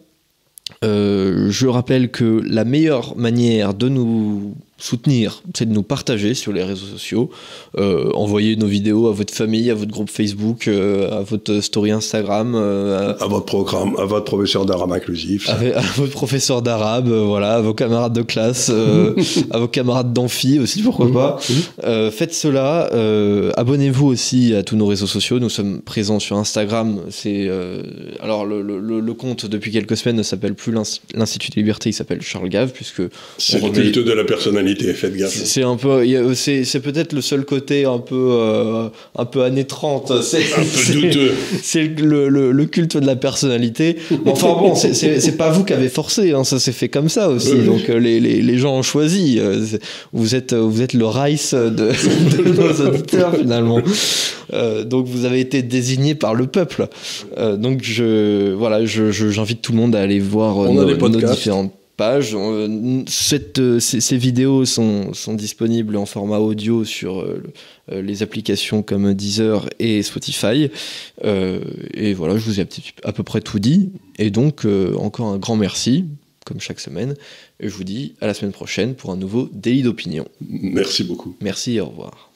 je rappelle que la meilleure manière de nous soutenir, c'est de nous partager sur les réseaux sociaux, euh, envoyer nos vidéos à votre famille, à votre groupe Facebook, euh, à votre story Instagram, euh, à votre programme, à votre professeur d'arabe inclusif, à, votre professeur d'arabe, voilà, à vos camarades de classe, à vos camarades d'amphi aussi, pourquoi pas. Faites cela. Abonnez-vous aussi à tous nos réseaux sociaux. Nous sommes présents sur Instagram. C'est alors le, le, compte depuis quelques semaines ne s'appelle plus l'Institut de Liberté, il s'appelle Charles Gave puisque c'est culte de la personnalité faites gaffe. C'est un peu, c'est peut-être le seul côté un peu, euh, un peu années 30. C'est un peu douteux. C'est le, le, culte de la personnalité. enfin bon, c'est pas vous qui avez forcé, hein, ça s'est fait comme ça aussi. Donc euh, les, les, les, gens ont choisi. Euh, vous êtes, vous êtes le Rice de, de nos auditeurs finalement. donc vous avez été désigné par le peuple. donc je, voilà, j'invite je, tout le monde à aller voir nos, nos différentes page. Euh, cette, euh, ces, vidéos sont, sont, disponibles en format audio sur euh, les applications comme Deezer et Spotify. et voilà, je vous ai à peu près tout dit. Et donc, encore un grand merci, comme chaque semaine. Et je vous dis à la semaine prochaine pour un nouveau délit d'opinion. Merci beaucoup. Merci et au revoir.